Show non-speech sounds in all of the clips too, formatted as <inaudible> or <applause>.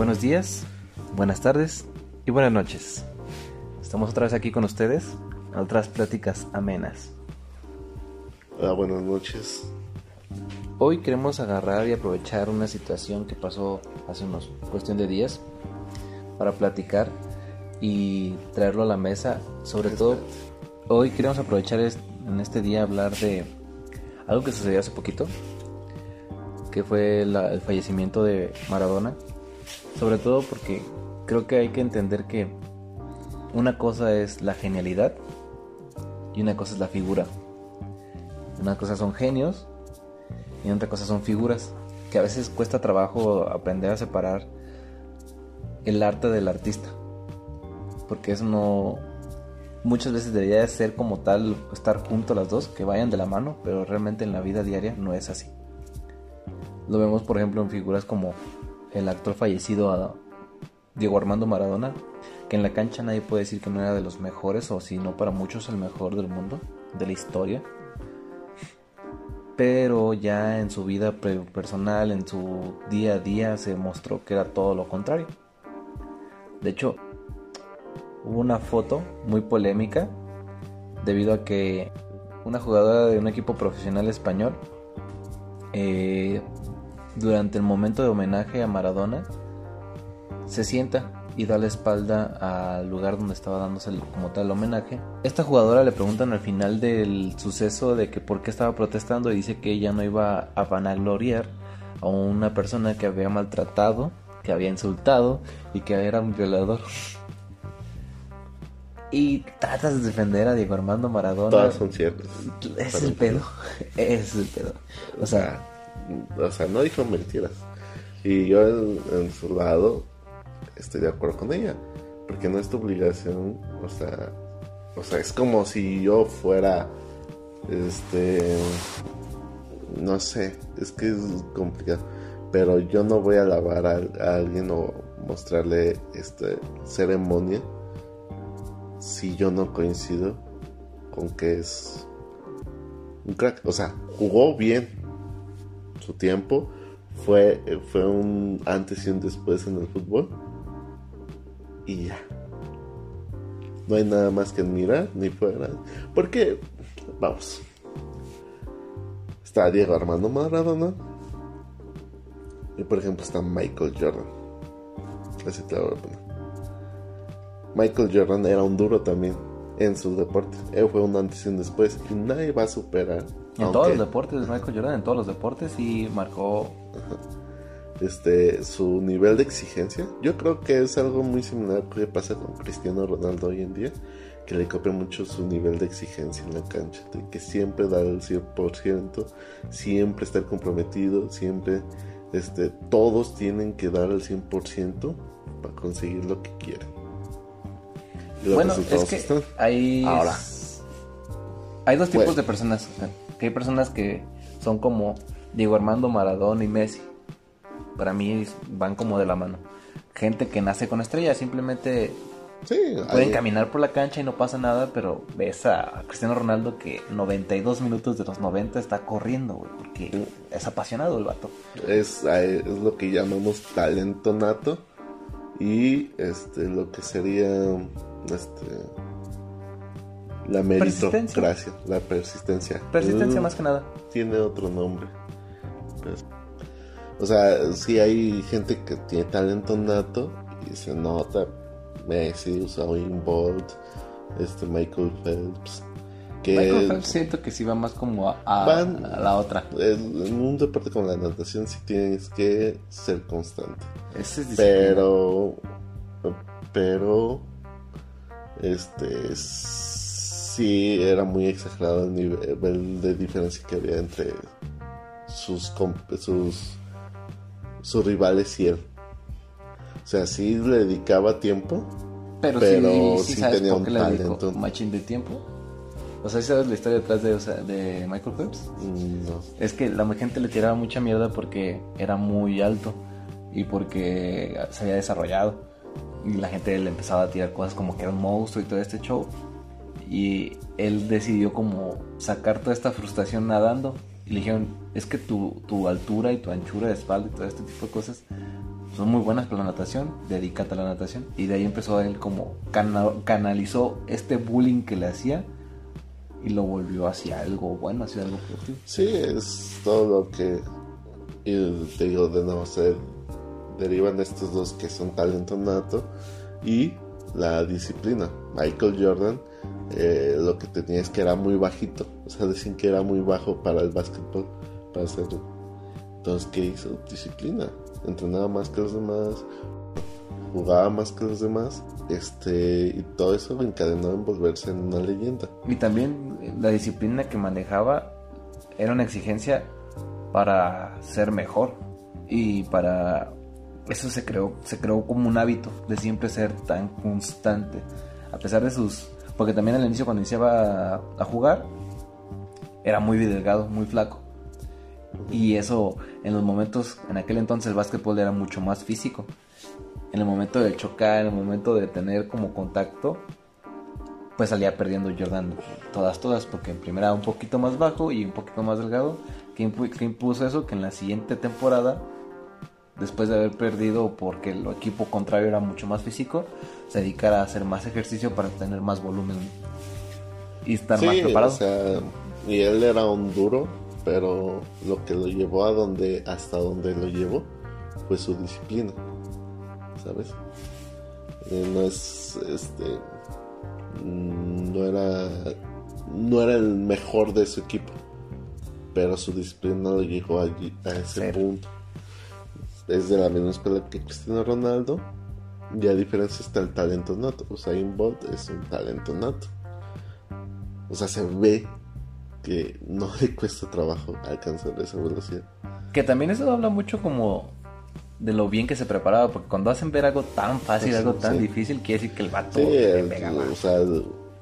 Buenos días, buenas tardes y buenas noches. Estamos otra vez aquí con ustedes a otras pláticas amenas. Hola, buenas noches. Hoy queremos agarrar y aprovechar una situación que pasó hace unos cuestión de días para platicar y traerlo a la mesa. Sobre todo, hoy queremos aprovechar en este día hablar de algo que sucedió hace poquito, que fue el fallecimiento de Maradona. Sobre todo porque creo que hay que entender que una cosa es la genialidad y una cosa es la figura. Una cosa son genios y otra cosa son figuras. Que a veces cuesta trabajo aprender a separar el arte del artista. Porque eso no. Muchas veces debería ser como tal estar juntos las dos, que vayan de la mano, pero realmente en la vida diaria no es así. Lo vemos, por ejemplo, en figuras como el actor fallecido Diego Armando Maradona, que en la cancha nadie puede decir que no era de los mejores, o si no para muchos el mejor del mundo, de la historia. Pero ya en su vida personal, en su día a día, se mostró que era todo lo contrario. De hecho, hubo una foto muy polémica debido a que una jugadora de un equipo profesional español eh, durante el momento de homenaje a Maradona, se sienta y da la espalda al lugar donde estaba dándose como tal homenaje. Esta jugadora le preguntan al final del suceso de que por qué estaba protestando y dice que ella no iba a vanagloriar a una persona que había maltratado, que había insultado y que era un violador. <laughs> Y tratas de defender a Diego Armando Maradona. Todas son ciertas. Es el pedo. <laughs> Es el pedo. O sea, o sea, no dijo mentiras. Y yo en, su lado estoy de acuerdo con ella, porque no es tu obligación, o sea, o sea, es como si yo fuera, este, no sé, es que es complicado, pero yo no voy a alabar a, a alguien o mostrarle este ceremonia si yo no coincido con que es un crack, o sea, jugó bien, su tiempo fue, fue un antes y un después en el fútbol. Y ya. No hay nada más que admirar ni fuera. Porque, vamos. Está Diego Armando Maradona. Y por ejemplo está Michael Jordan. Así te lo Michael Jordan era un duro también en sus deportes. Él fue un antes y un después. Y nadie va a superar en todos los deportes, Michael Jordan, en todos los deportes y marcó. Este su nivel de exigencia. Yo creo que es algo muy similar que pasa con Cristiano Ronaldo hoy en día, que le copia mucho su nivel de exigencia en la cancha, de que siempre da el 100%, siempre estar comprometido, siempre este todos tienen que dar el 100% para conseguir lo que quieren. bueno, es que hay Ahora. hay dos tipos de personas que hay personas que son como Diego Armando Maradona y Messi. Para mí van como de la mano. Gente que nace con estrellas, simplemente pueden caminar por la cancha y no pasa nada, pero ves a Cristiano Ronaldo que 92 minutos de los 90 está corriendo, güey, porque es apasionado el vato. Es, es lo que llamamos talento nato y este lo que sería este la meritocracia, la persistencia. Persistencia más que nada. Tiene otro nombre. Pues, o sea, si hay gente que tiene talento nato y se nota. Messi, Usain Bolt, este Michael Phelps. Que Michael Phelps siento que sí va más como a, la otra. En un deporte como la natación sí tienes que ser constante. Ese es pero, pero, este, sí era muy exagerado el nivel de diferencia que había entre sus, sus, sus rivales y él. O sea, sí le dedicaba tiempo, pero, sí, tenía un talento. Machín de tiempo. O sea, ¿sabes la historia detrás de, de Michael Phelps? Mm, no. Es que la gente le tiraba mucha mierda porque era muy alto y porque se había desarrollado. Y la gente le empezaba a tirar cosas como que era un monstruo y todo este show y él decidió como sacar toda esta frustración nadando y le dijeron, es que tu, tu altura y tu anchura de espalda y todo este tipo de cosas son muy buenas para la natación, dedícate a la natación. Y de ahí empezó él como canalizó este bullying que le hacía y lo volvió hacia algo bueno, hacia algo positivo. Sí, es todo lo que, y te digo de nuevo, se derivan de estos dos que son talento nato y la disciplina. Michael Jordan eh, lo que tenía es que era muy bajito, o sea, decían que era muy bajo para el básquetbol, para hacerlo. Entonces, ¿qué hizo? Disciplina. Entrenaba más que los demás, jugaba más que los demás, este, y todo eso encadenó en volverse en una leyenda. Y también eh, la disciplina que manejaba era una exigencia para ser mejor y para eso se creó se creó como un hábito de siempre ser tan constante a pesar de sus porque también al inicio cuando iniciaba a, jugar era muy delgado muy flaco. Y eso en los momentos en aquel entonces el básquetbol era mucho más físico. En el momento de chocar en el momento de tener como contacto pues salía perdiendo Jordan todas todas porque en primera un poquito más bajo y un poquito más delgado que impuso eso que en la siguiente temporada después de haber perdido porque el equipo contrario era mucho más físico, se dedicara a hacer más ejercicio para tener más volumen y estar más preparado. O sea, y él era un duro, pero lo que lo llevó a donde, hasta donde lo llevó, fue su disciplina, ¿sabes? Eh, no es, este, mm, no era, no era el mejor de su equipo, pero su disciplina lo llevó allí, a ese punto es de la misma escuela que Cristiano Ronaldo. Y a diferencia está el talento nato. Usain Bolt es un talento nato. O sea, se ve que no <laughs> le cuesta trabajo alcanzar esa velocidad. Que también eso habla mucho como de lo bien que se preparaba, porque cuando hacen ver algo tan fácil, algo tan difícil, quiere decir que el vato O sea,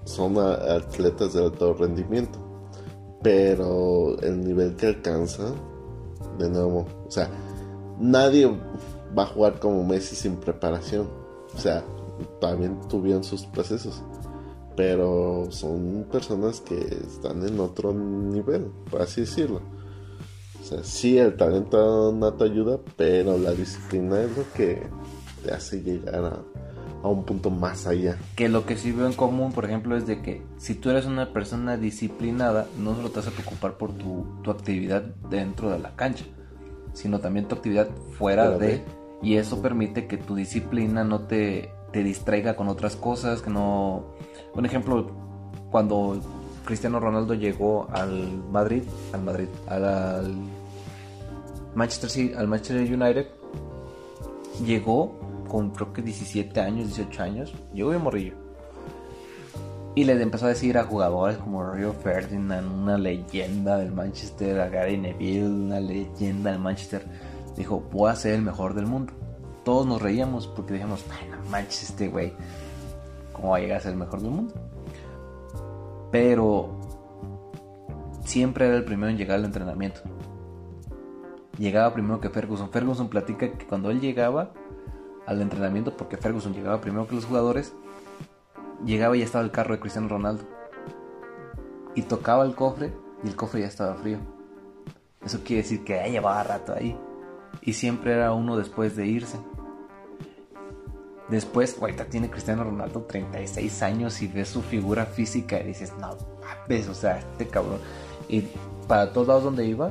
son atletas de alto rendimiento. Pero el nivel que alcanza, de nuevo, o sea, nadie va a jugar como Messi sin preparación. O sea, también tuvieron sus procesos. Pero son personas que están en otro nivel, por así decirlo. O sea, sí, el talento nato ayuda, pero la disciplina es lo que te hace llegar a, a un punto más allá. Que lo que sí veo en común, por ejemplo, es de que si tú eres una persona disciplinada, no solo te vas a preocupar por tu, tu actividad dentro de la cancha, sino también tu actividad fuera de, y eso permite que tu disciplina no te, te distraiga con otras cosas, que no... Un ejemplo, cuando Cristiano Ronaldo llegó al Madrid, al Madrid, al, Manchester City, al Manchester United, llegó con creo que 17 años, 18 años, llegó de morrillo y le empezó a decir a jugadores como Rio Ferdinand, una leyenda del Manchester, a Gary Neville, una leyenda del Manchester. Dijo, voy a ser el mejor del mundo. Todos nos reíamos porque dijimos, bueno, Manchester, güey, ¿cómo va a llegar a ser el mejor del mundo? Pero siempre era el primero en llegar al entrenamiento. Llegaba primero que Ferguson. Ferguson platica que cuando él llegaba al entrenamiento, porque Ferguson llegaba primero que los jugadores, llegaba y ya estaba el carro de Cristiano Ronaldo. Y tocaba el cofre y el cofre ya estaba frío. Eso quiere decir que ya llevaba rato ahí. Y siempre era uno después de irse. Después, ahorita tiene Cristiano Ronaldo 36 años y ves su figura física y dices, no, ves, o sea, este cabrón. Y para todos lados donde iba,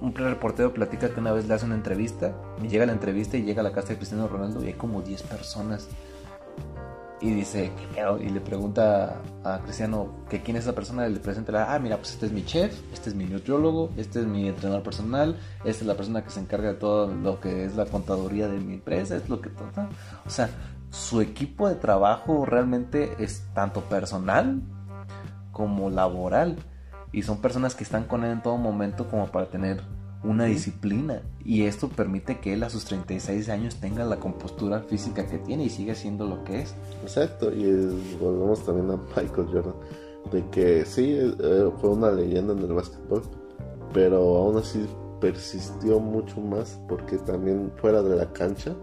un reportero platica que una vez le hace una entrevista, y llega la entrevista y llega a la casa de Cristiano Ronaldo y hay como 10 personas y dice, Y le pregunta a Cristiano que quién es esa persona. Y le presenta, ah, mira, pues este es mi chef, este es mi nutriólogo, este es mi entrenador personal, esta es la persona que se encarga de todo lo que es la contaduría de mi empresa, es lo que todo. O sea, su equipo de trabajo realmente es tanto personal como laboral. Y son personas que están con él en todo momento como para tener una disciplina y esto permite que él a sus 36 años tenga la compostura física que tiene y siga siendo lo que es. Exacto, y volvemos también a Michael Jordan, de que sí, eh, fue una leyenda en el básquetbol, pero aún así persistió mucho más porque también fuera de la cancha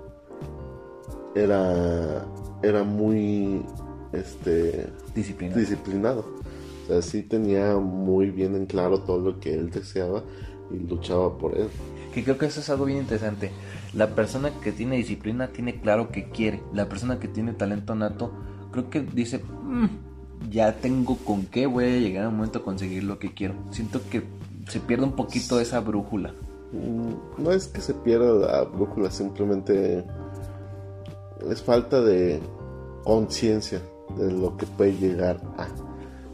era, era muy este, disciplinado. disciplinado. O sea, sí tenía muy bien en claro todo lo que él deseaba y luchaba por él. Que creo que eso es algo bien interesante. La persona que tiene disciplina tiene claro que quiere. La persona que tiene talento nato, creo que dice, "Mm, ya tengo con qué, voy a llegar a un momento a conseguir lo que quiero. Siento que se pierde un poquito esa brújula. Mm, No es que se pierda la brújula, simplemente es falta de conciencia de lo que puede llegar a.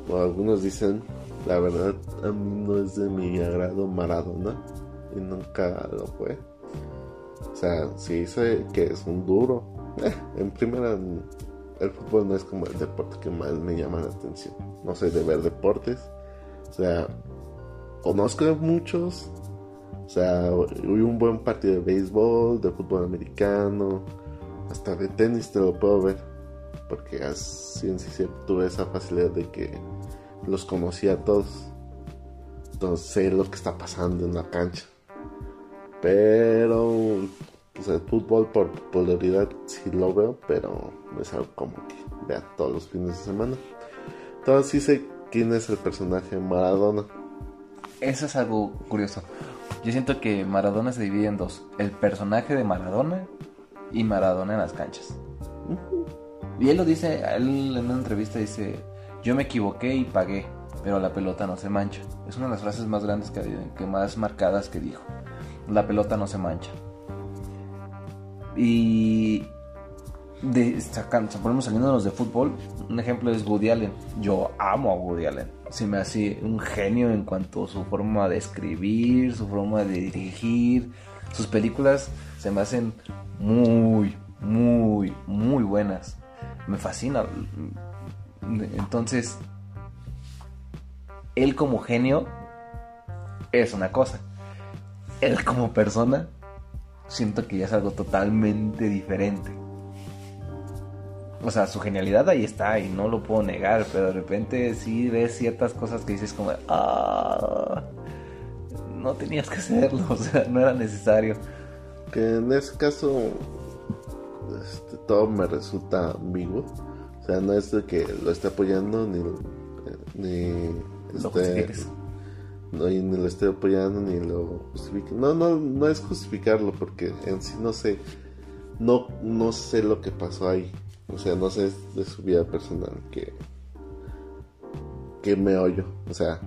O algunos dicen, la verdad, a mí no es de mi agrado Maradona y nunca lo fue. O sea, sí dice que es un duro. Eh, en primera, el fútbol no es como el deporte que más me llama la atención. No sé de ver deportes. O sea, conozco muchos. O sea, hubo un buen partido de béisbol, de fútbol americano, hasta de tenis te lo puedo ver. Porque así en sí tuve esa facilidad de que los conocía a todos. Entonces sé lo que está pasando en la cancha. Pero pues el fútbol por popularidad sí lo veo, pero es algo como que vea todos los fines de semana. Entonces sí sé quién es el personaje Maradona. Eso es algo curioso. Yo siento que Maradona se divide en dos. El personaje de Maradona y Maradona en las canchas. Y él lo dice, él en una entrevista dice, yo me equivoqué y pagué, pero la pelota no se mancha. Es una de las frases más grandes que, que más marcadas que dijo. La pelota no se mancha. Y de, ponemos saliéndonos de fútbol, un ejemplo es Woody Allen. Yo amo a Woody Allen. Se me hace un genio en cuanto a su forma de escribir, su forma de dirigir. Sus películas se me hacen muy, muy, muy buenas. Me fascina. Entonces, él como genio es una cosa. Él como persona siento que ya es algo totalmente diferente. O sea, su genialidad ahí está y no lo puedo negar, pero de repente sí ves ciertas cosas que dices como, ah, no tenías que hacerlo, <laughs> o sea, no era necesario. Que en ese caso este, todo me resulta ambiguo. O sea, no es de que lo esté apoyando ni, ni Lo esté, no, y ni lo esté apoyando ni lo justifique. No, no, no es justificarlo porque en sí no sé, no, no sé lo que pasó ahí. O sea, no sé de su vida personal que, que me oyo. O sea,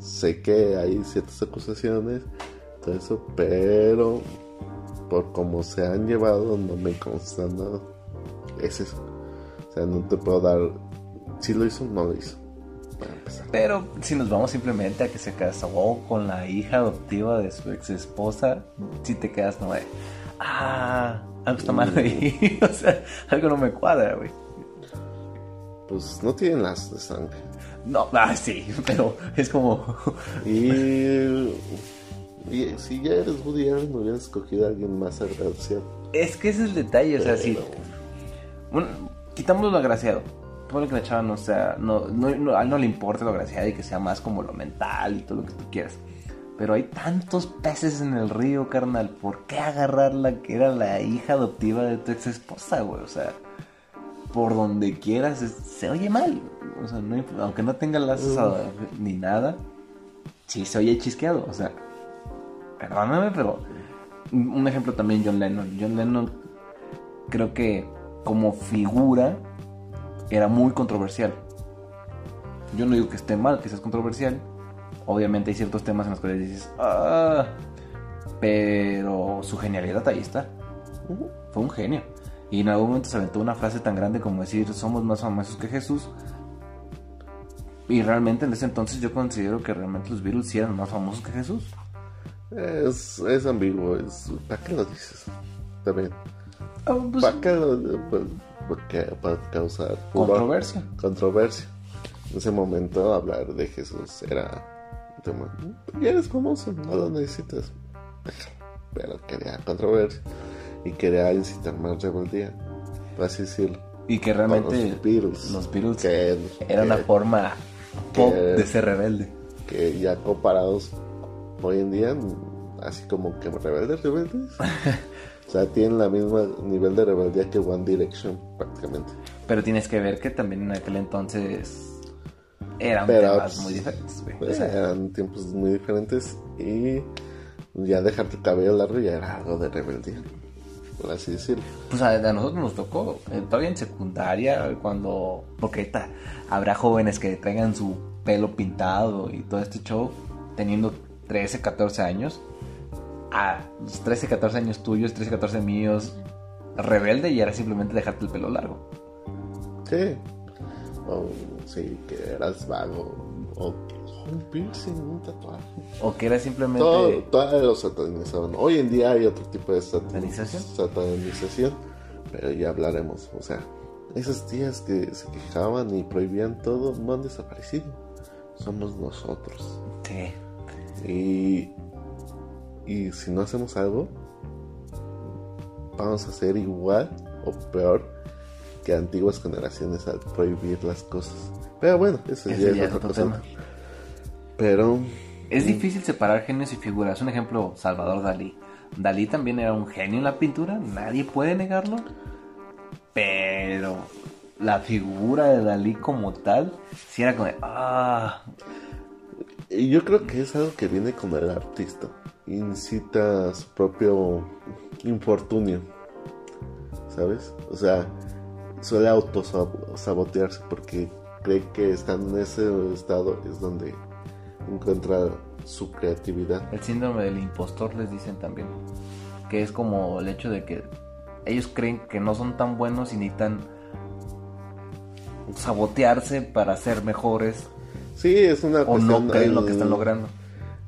sé que hay ciertas acusaciones, todo eso, pero por cómo se han llevado no me consta nada. Es eso. O sea, no te puedo dar si lo hizo o no lo hizo. Para empezar. Pero si nos vamos simplemente a que se casó con la hija adoptiva de su ex esposa, si te quedas como de, ah, algo está mal ahí. <laughs> o sea, algo no me cuadra, güey. Pues no tienen las de sangre. No, ah, sí, pero es como, Y, y si ya eres Woody Allen, hubieras escogido a alguien más agraciado. es que ese es el detalle, o sea, si bueno, quitamos lo agraciado. Ponle que la chava no sea, no, no, no- a él no le importa lo agraciado y que sea más como lo mental y todo lo que tú quieras. Pero hay tantos peces en el río, carnal. ¿Por qué agarrar la que era la hija adoptiva de tu ex esposa, güey? O sea, por donde quieras, se oye mal. O sea, no aunque no tenga lazos ni nada, sí se oye chisqueado. O sea, perdóname, pero un ejemplo también John Lennon. John Lennon creo que como figura era muy controversial. Yo no digo que esté mal, que seas controversial. Obviamente hay ciertos temas en los cuales dices, ah, pero su genialidad ahí está. Fue un genio. Y en algún momento se aventó una frase tan grande como decir, somos más famosos que Jesús. Y realmente en ese entonces yo considero que realmente los Beatles sí eran más famosos que Jesús. Es, es ambiguo. Es, ¿Para qué lo dices? También. Ah, pues, ¿Para pues, porque Para causar furor, controversia. controversia. En ese momento hablar de Jesús era un tema. Ya eres famoso, no lo necesitas. Pero quería controversia y quería incitar más rebeldía. Por así decirlo. Y que realmente los Beatles. los Beatles que, era una que- forma pop que- de ser rebelde. que ya comparados hoy en día, así como que rebeldes, rebeldes. <laughs> o sea, tienen la misma nivel de rebeldía que One Direction, prácticamente. Pero tienes que ver que también en aquel entonces eran Pero, temas pues, muy diferentes, güey. Pues, eran tiempos muy diferentes y ya dejarte el cabello largo ya era algo de rebeldía, por así decirlo. Pues a, a nosotros nos tocó, eh, todavía en secundaria, cuando... Porque ahorita habrá jóvenes que traigan su pelo pintado y todo este show, teniendo 13, 14 años. A los 13, 14 años tuyos, 13, 14 míos, rebelde y era simplemente dejarte el pelo largo. Sí, o sí, que eras vago, o un piercing, un tatuaje. O que era simplemente... Todo, todo lo satanizaban. Hoy en día hay otro tipo de satan- ¿Satanización? satanización, pero ya hablaremos. O sea, esas tías que se quejaban y prohibían todo no han desaparecido. Somos nosotros. Sí. Y, y si no hacemos algo, vamos a ser igual o peor que antiguas generaciones al prohibir las cosas. Pero bueno, eso ya es otra otro cosa. tema. Pero Es difícil separar genios y figuras. Un ejemplo, Salvador Dalí. Dalí también era un genio en la pintura, nadie puede negarlo. Pero la figura de Dalí como tal, si era como de, ah, yo creo que es algo que viene con el artista. Incita su propio infortunio. ¿Sabes? O sea, suele autosabotearse porque cree que estando en ese estado es donde encuentra su creatividad. el síndrome del impostor les dicen también. Que es como el hecho de que ellos creen que no son tan buenos y necesitan sabotearse para ser mejores Sí, es una o no cuestión. creen lo que están logrando.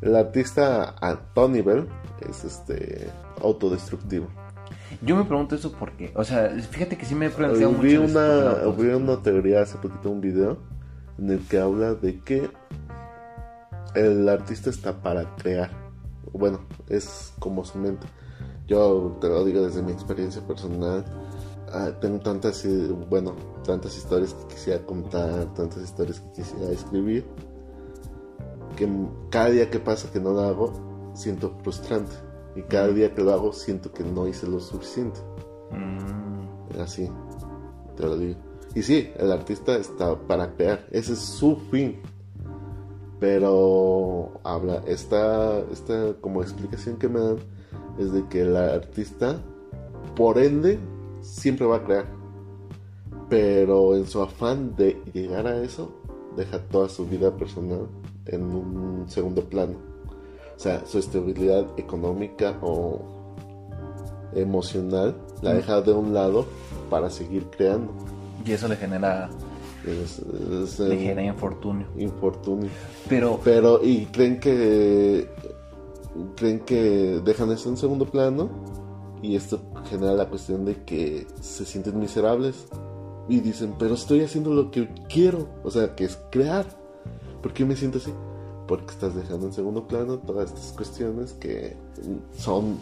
El artista a todo nivel es este autodestructivo. Yo me pregunto eso porque, o sea, fíjate que sí me he pronunciado mucho. Vi una, vi una teoría hace poquito, un video, en el que habla de que el artista está para crear. Bueno, es como su mente. Yo te lo digo desde mi experiencia personal. Ah, tengo tantas, eh, bueno, tantas historias que quisiera contar, tantas historias que quisiera escribir, que cada día que pasa que no lo hago, siento frustrante. Y cada día que lo hago, siento que no hice lo suficiente. Mm, Así, te lo digo. Y sí, el artista está para crear, ese es su fin. Pero habla, esta, esta como explicación que me dan es de que el artista, por ende, siempre va a crear. Pero en su afán de llegar a eso, deja toda su vida personal en un segundo plano. O sea, su estabilidad económica o emocional la deja de un lado para seguir creando. y eso le genera, Es, es, le genera infortunio. infortunio. Pero, Pero, y creen que creen que dejan eso en segundo plano y esto genera la cuestión de que se sienten miserables y dicen, pero estoy haciendo lo que quiero, o sea, que es crear. ¿Por qué me siento así? Porque estás dejando en segundo plano todas estas cuestiones que son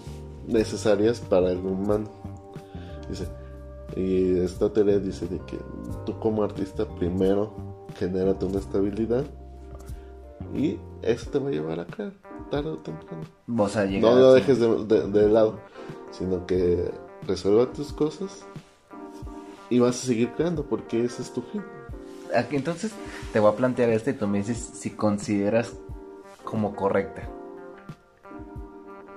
necesarias para el humano. Dice, y esta teoría dice de que tú como artista primero genérate una estabilidad y eso te va a llevar a crear tarde o temprano. sea, llega No lo dejes de, de- de lado, sino que resuelva tus cosas y vas a seguir creando porque ese es tu fin. Aquí, Entonces, te voy a plantear esto y tú me dices si consideras como correcta.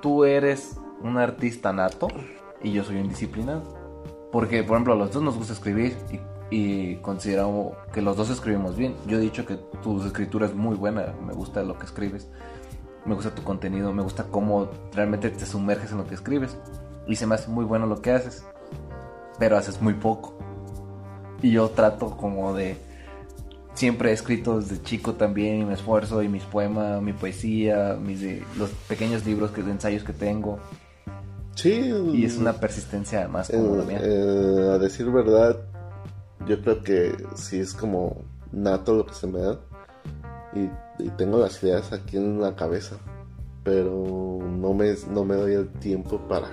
Tú eres un artista nato y yo soy un disciplinado. Porque, por ejemplo, a los dos nos gusta escribir y, y consideramos que los dos escribimos bien. Yo he dicho que tu escritura es muy buena, me gusta lo que escribes, me gusta tu contenido, me gusta cómo realmente te sumerges en lo que escribes. Y se me hace muy bueno lo que haces, pero haces muy poco. Y yo trato como de... Siempre he escrito desde chico también y me esfuerzo y mis poemas, mi poesía, mis los pequeños libros que, ensayos que tengo. Sí, Y es una persistencia más como la Eh, mía. eh, a decir verdad, yo creo que sí es como nato lo que se me da. Y, y tengo las ideas aquí en la cabeza. Pero no me, no me doy el tiempo para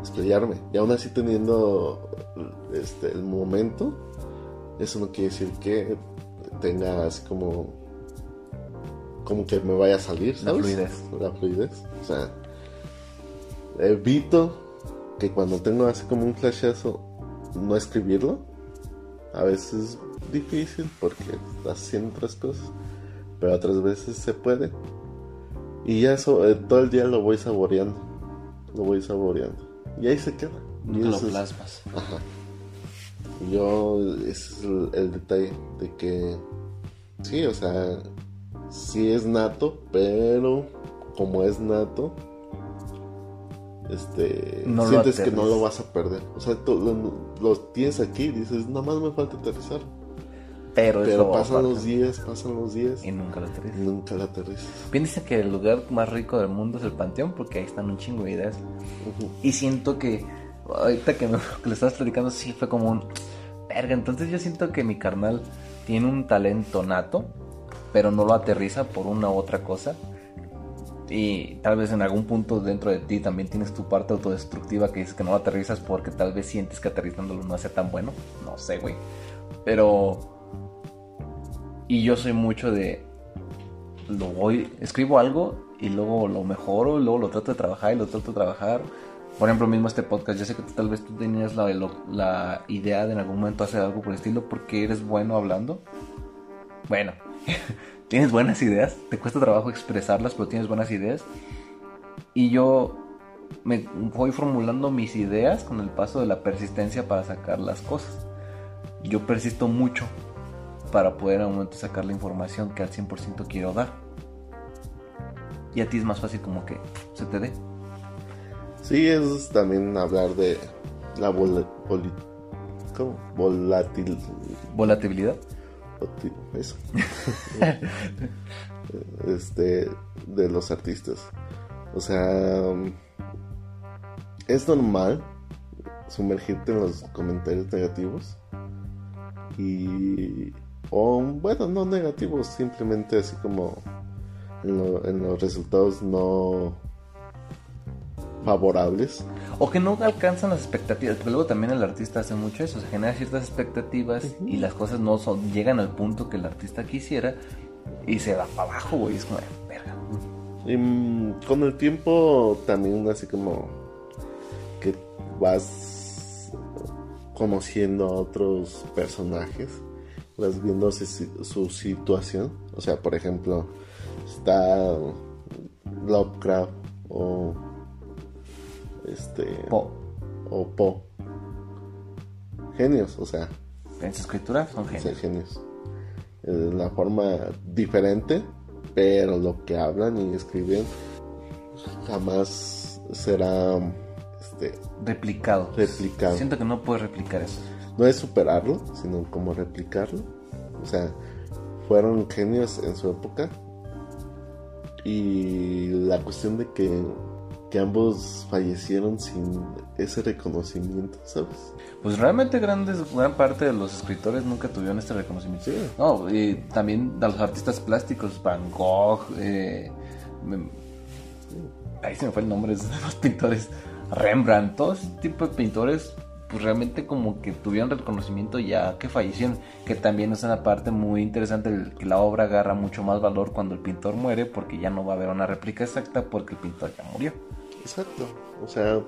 explayarme. Y aún así teniendo este, el momento, eso no quiere decir que tenga así como... Como que me vaya a salir, La fluidez. La fluidez. O sea, evito que cuando tengo así como un flashazo no escribirlo. A veces difícil porque estás haciendo otras cosas, pero otras veces se puede. Y ya eso, eh, todo el día lo voy saboreando, lo voy saboreando. Y ahí se queda. Nunca lo es- plasmas. Ajá. Yo, ese es el, el detalle de que, sí, o sea, sí es nato, pero como es nato, este, No lo sientes que no lo vas a perder. O sea, tú lo, lo tienes aquí y dices, nada más me falta aterrizar. Pero, pasan los días, pasan los días Y nunca lo aterrizas. nunca la aterrizas. Bien que el lugar más rico del mundo es el panteón porque ahí están un chingo de ideas. Y siento que ahorita que, me, <laughs> que le estabas platicando, sí fue como un verga. Entonces yo siento que mi carnal tiene un talento nato, pero no lo aterriza por una u otra cosa. Y tal vez en algún punto dentro de ti también tienes tu parte autodestructiva que dices que no lo aterrizas porque tal vez sientes que aterrizándolo no sea tan bueno. No sé, güey. Pero. Y yo soy mucho de. Lo voy. Escribo algo y luego lo mejoro, luego lo trato de trabajar y lo trato de trabajar. Por ejemplo, mismo este podcast, yo sé que tú, tal vez tú tenías la, idea de en algún momento hacer algo por el estilo porque eres bueno hablando. Bueno, <laughs> tienes buenas ideas, te cuesta trabajo expresarlas, pero tienes buenas ideas. Y yo me voy formulando mis ideas con el paso de la persistencia para sacar las cosas. Yo persisto mucho para poder en un momento sacar la información que al 100% quiero dar. Y a ti es más fácil como que se te dé. Sí, es también hablar de la vol ¿cómo? volatil Volatilidad. Eso. <laughs> este, de los artistas. O sea, es normal sumergirte en los comentarios negativos. Y, o bueno, no negativos, simplemente así como en, lo- en los resultados no favorables. O que no alcanzan las expectativas. Porque luego también el artista hace mucho eso. Se genera ciertas expectativas y las cosas no son, llegan al punto que el artista quisiera y se va para abajo, güey. Es como, verga. Y mm, con el tiempo también así como que vas conociendo a otros personajes, vas viendo su, su situación. O sea, por ejemplo, está Lovecraft o este Po. o Po. Genios, o sea, En su escritura son ser genios. genios. La forma diferente, pero lo que hablan y escriben jamás será este, Replicado. replicado. Siento que no puedes replicar eso. No es superarlo, sino como replicarlo. O sea, fueron genios en su época. Y la cuestión de que, que ambos fallecieron sin ese reconocimiento, ¿sabes? Pues realmente grandes, gran parte de los escritores nunca tuvieron este reconocimiento. Sí. No, y también de los artistas plásticos, Van Gogh, eh, me- ahí se me fue el nombre de los pintores, Rembrandt, todo ese tipo de pintores, pues realmente como que tuvieron reconocimiento ya que fallecieron, que también es una parte muy interesante, el- que la obra agarra mucho más valor cuando el pintor muere, porque ya no va a haber una réplica exacta porque el pintor ya murió. Exacto. O sea,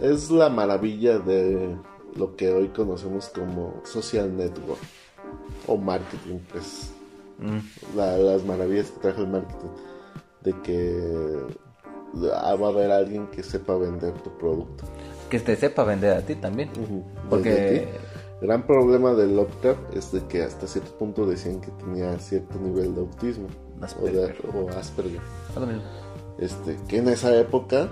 es la maravilla de lo que hoy conocemos como social network o marketing, pues. Mm. la- las maravillas que trajo el marketing. De que ah, va a haber alguien que sepa vender tu producto. Que te sepa vender a ti también. Porque Desde ti. El gran problema del Lovecraft es de que hasta cierto punto decían que tenía cierto nivel de autismo o, de- Asperger. o Asperger. Este, que en esa época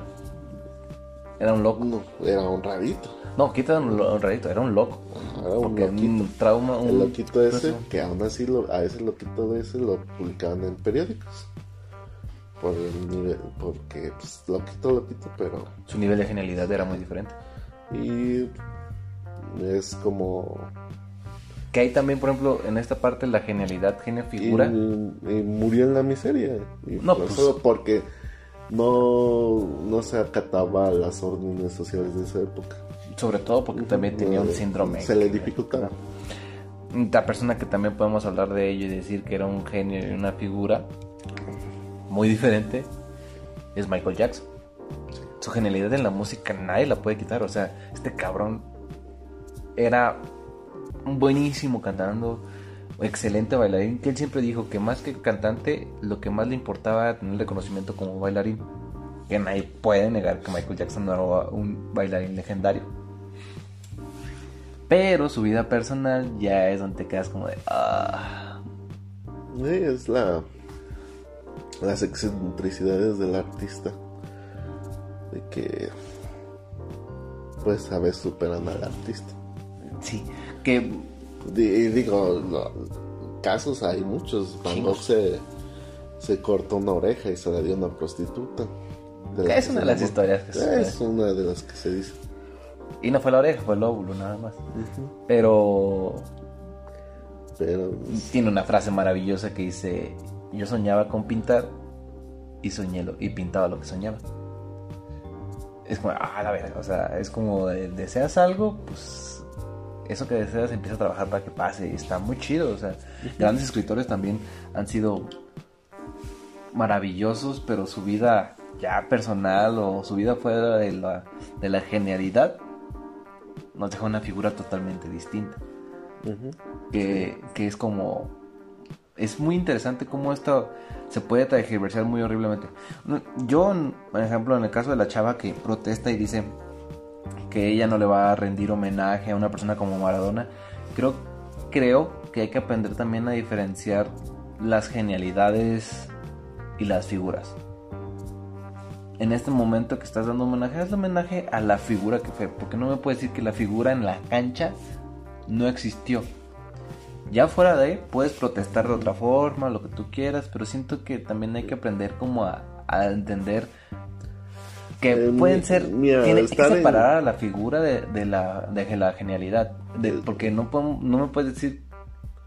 Era un loco. no, era un rarito. No, quita un, un era un loco. Era un Porque loquito. un trauma, un El loquito ese, que aún así lo- a ese loquito de ese lo publicaban en periódicos. Por el nivel, porque pues loquito, loquito, pero Su nivel de genialidad era muy diferente. Y es como. Que hay también, por ejemplo, en esta parte la genialidad, genio figura. Y, y murió en la miseria. Y No, por pues- eso porque no, no se acataba a las órdenes sociales de esa época. Sobre todo porque también tenía un Eh, síndrome. Se le dificultaba. La persona que también podemos hablar de ello y decir que era un genio y una figura muy diferente es Michael Jackson. Su genialidad en la música nadie la puede quitar. O sea, este cabrón era buenísimo cantando, excelente bailarín, que él siempre dijo que más que cantante, lo que más le importaba era tener reconocimiento como bailarín. Que nadie puede negar que Michael Jackson no era un bailarín legendario. Pero su vida personal ya es donde te quedas como de... Ah. Es la... Las excentricidades del artista. De que... Pues a veces superan al artista. Sí, que... Di- digo, no, casos hay muchos. Van Gogh se, se cortó una oreja y se la dio a una prostituta. Es una de las historias que se- Es una de las que se dice. Y no fue la oreja, fue el óvulo nada más. Pero Pero tiene una frase maravillosa que dice, yo soñaba con pintar y soñé lo, y pintaba lo que soñaba. Es como, ah, la verga, o sea, es como, de- deseas algo, pues eso que deseas empieza a trabajar para que pase está muy chido, o sea, grandes escritores también han sido maravillosos, pero su vida ya personal o su vida fuera de la, de la genialidad nos deja una figura totalmente distinta. Que, que es como es muy interesante cómo esto se puede tergiversar muy horriblemente. Yo, por ejemplo, en el caso de la chava que protesta y dice que ella no le va a rendir homenaje a una persona como Maradona, creo, creo que hay que aprender también a diferenciar las genialidades y las figuras. En este momento que estás dando homenaje, haz homenaje a la figura que fue, porque no me puedes decir que la figura en la cancha no existió. Ya fuera de ahí, puedes protestar de otra forma, lo que tú quieras, pero siento que también hay que aprender como a, a entender que Eh, pueden ser... mira, tiene que en- separar a la figura de, de la, de la genialidad. de- porque no, podemos- no me puedes decir...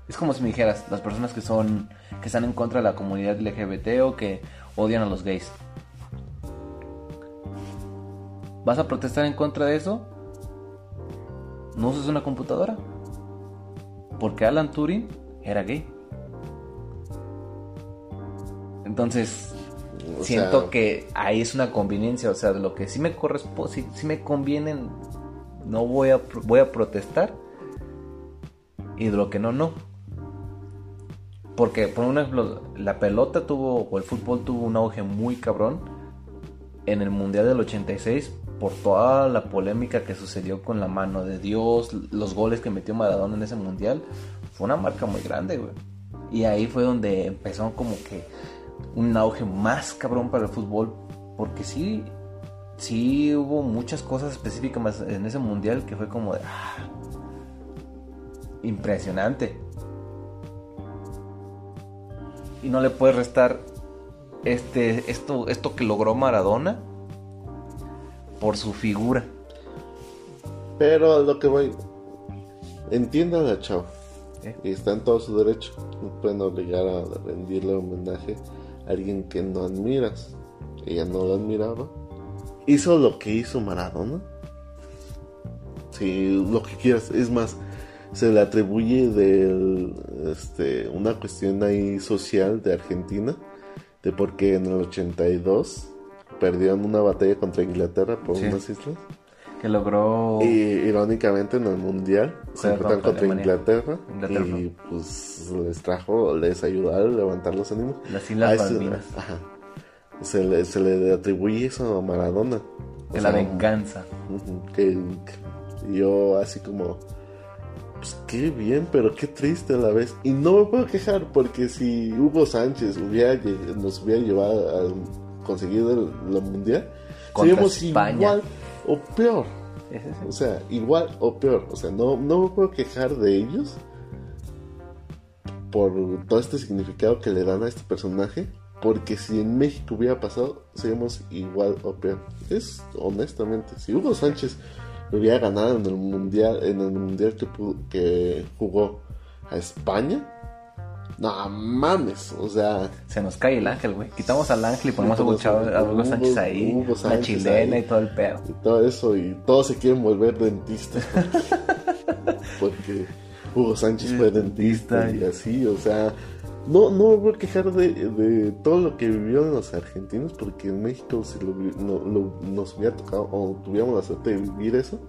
Es como si me dijeras, las personas que son... que están en contra de la comunidad LGBT o que odian a los gays. ¿Vas a protestar en contra de eso? No uses una computadora. Porque Alan Turing era gay. Entonces, o siento sea, que ahí es una conveniencia. O sea, de lo que sí me corresponde, si, me conviene, no voy a, voy a protestar. Y de lo que no, no. Porque, por ejemplo, la pelota tuvo, o el fútbol tuvo un auge muy cabrón en el Mundial del 86 por toda la polémica que sucedió con la mano de Dios, los goles que metió Maradona en ese Mundial. Fue una marca muy grande, güey. Y ahí fue donde empezó como que un auge más cabrón para el fútbol. Porque sí, sí hubo muchas cosas específicas en ese Mundial que fue como de... ah, impresionante. Y no le puedes restar este, esto, esto que logró Maradona por su figura. Pero a lo que voy. Entiendan a Chao. ¿eh? Y está en todo su derecho. No pueden obligar a rendirle homenaje alguien que no admiras. Ella no lo admiraba. Hizo lo que hizo Maradona. Sí, lo que quieras. Es más, se le atribuye de este, una cuestión ahí social de Argentina. De porque en el 82 perdieron una batalla contra Inglaterra por Sí. unas islas. Que logró... Y irónicamente en el mundial se enfrentan contra. Inglaterra, Inglaterra. y pues les trajo, les ayudó a levantar los ánimos. Las Islas ese- Malvinas. ajá. Se le, se le atribuye eso a Maradona. O De la sea, venganza. que, que yo así como pues qué bien, pero qué triste a la vez. Y no me puedo quejar porque si Hugo Sánchez hubiera, nos hubiera llevado a conseguir el, lo mundial, Contra seríamos España. igual o peor. Es. O sea, igual o peor. O sea, no, no me puedo quejar de ellos por todo este significado que le dan a este personaje. Porque si en México hubiera pasado, seríamos igual o peor. Es honestamente, si Hugo Sánchez lo hubiera ganado en el mundial, en el mundial que, que jugó a España, no mames, o sea, Se nos cae el ángel, güey. Quitamos al ángel y ponemos a Hugo, a Sánchez ahí. Hugo la chilena ahí. y todo el pedo. y todo eso, y todos se quieren volver dentistas. <laughs> Porque Hugo Sánchez fue dentista y así, o sea, no, no me voy a quejar de, de todo lo que vivieron los argentinos, porque en México si lo, vi- no- lo- nos hubiera tocado o tuviéramos la suerte de vivir eso,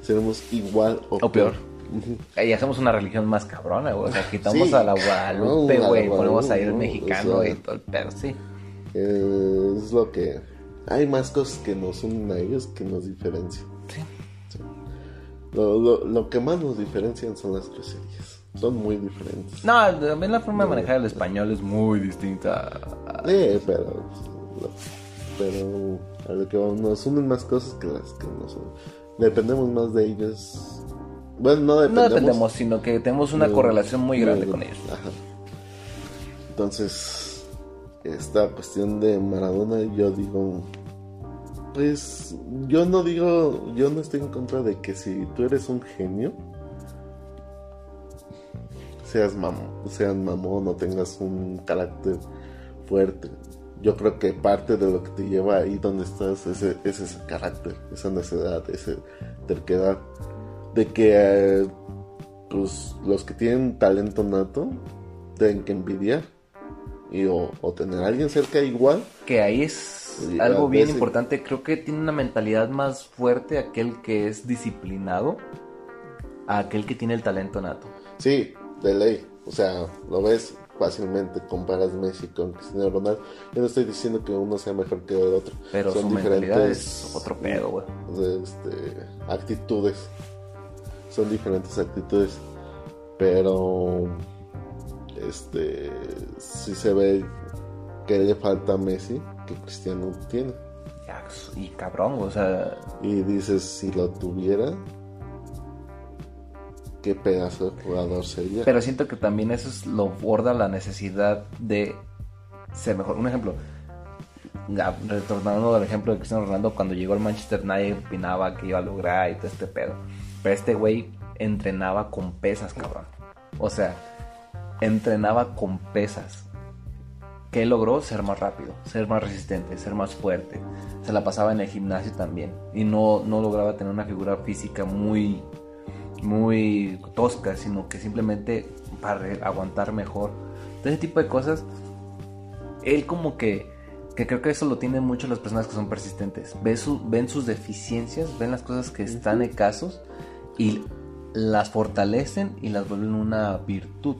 seremos igual o, O peor. Ahí hacemos una religión más cabrona, güey. O sea, quitamos Sí, a la Guadalupe, güey. Ponemos ahí el mexicano o sea. y todo el pedo, sí. Eh, es lo que... Hay más cosas que nos unen a ellos que nos diferencian. Sí. Sí. Lo, lo, lo que más nos diferencian son las groserías. Son muy diferentes. No, también la forma de manejar el español es muy distinta. a- Sí, pero... Pero a lo que vamos, nos unen más cosas que las que nos unen. Dependemos más de ellos. Bueno, no No dependemos. dependemos, sino que tenemos una correlación muy grande de- con ellos. Ajá. Entonces, esta cuestión de Maradona, yo digo, pues yo no digo, yo no estoy en contra de que si tú eres un genio, seas mamón, seas mamón o tengas un carácter fuerte. Yo creo que parte de lo que te lleva ahí donde estás es, e- es ese carácter, esa necedad, esa terquedad. De que eh, pues los que tienen talento nato tienen que envidiar y o, o tener a alguien cerca igual Que ahí es algo bien veces- importante. Creo que tiene una mentalidad más fuerte aquel que es disciplinado a aquel que tiene el talento nato. sí de ley o sea lo ves fácilmente comparas Messi con Cristiano Ronaldo yo no estoy diciendo que uno sea mejor que el otro Pero Son su diferentes- es otro pedo, güey. este, actitudes son diferentes actitudes pero este sí se ve que le falta a Messi que Cristiano tiene Y cabrón, o sea, y dices si lo tuviera qué pedazo de jugador sería pero siento que también eso es lo borda la necesidad de ser mejor. Un ejemplo, retornando al ejemplo de Cristiano Ronaldo, cuando llegó al Manchester nadie opinaba que iba a lograr y todo este pedo. Pero este güey entrenaba con pesas, cabrón. O sea, entrenaba con pesas. ¿Qué logró? Ser más rápido, ser más resistente, ser más fuerte. Se la pasaba en el gimnasio también. Y no, no lograba tener una figura física muy, muy tosca, sino que simplemente para aguantar mejor. Todo ese tipo de cosas. Él como que, que creo que eso lo tienen mucho las personas que son persistentes. Ven, su- ven sus deficiencias, ven las cosas que están en casos y las fortalecen y las vuelven una virtud.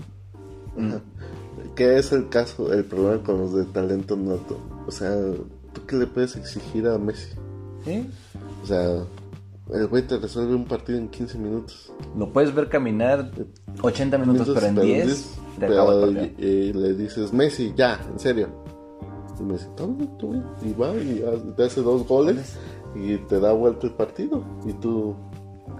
¿Qué es el caso, el problema con los de talento nato? O sea, ¿tú qué le puedes exigir a Messi? ¿Sí? O sea, el güey te resuelve un partido en 15 minutos. Lo puedes ver caminar 80 minutos, pero en 10 te pero el y- y le dices, Messi, ya, en serio. Y Messi, "Está bien, está bien". Y va y te hace dos goles y te da vuelta el partido. Y tú,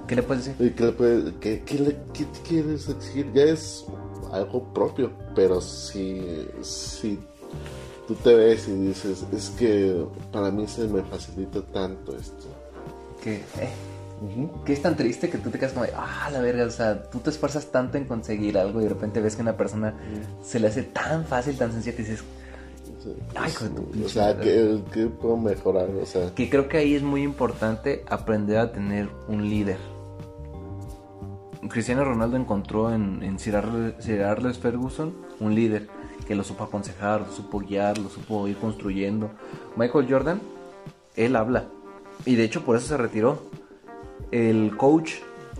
¿Qué le puedes decir? ¿Y qué, le puede- qué- qué le- qué quieres exigir? Ya es algo propio, pero si, si tú te ves y dices, es que para mí se me facilita tanto esto. Que, eh, que es tan triste que tú te quedas como, ah, la verga, o sea, tú te esfuerzas tanto en conseguir algo y de repente ves que a una persona se le hace tan fácil, tan sencillo que dices, Ay, tu o sea. ¿qué, qué puedo mejorar? O sea, que creo que ahí es muy importante aprender a tener un líder. Cristiano Ronaldo encontró en, en Sir, Arle- Sir Arles Ferguson un líder que lo supo aconsejar, lo supo guiar, lo supo ir construyendo. Michael Jordan, él habla. Y de hecho por eso se retiró. El coach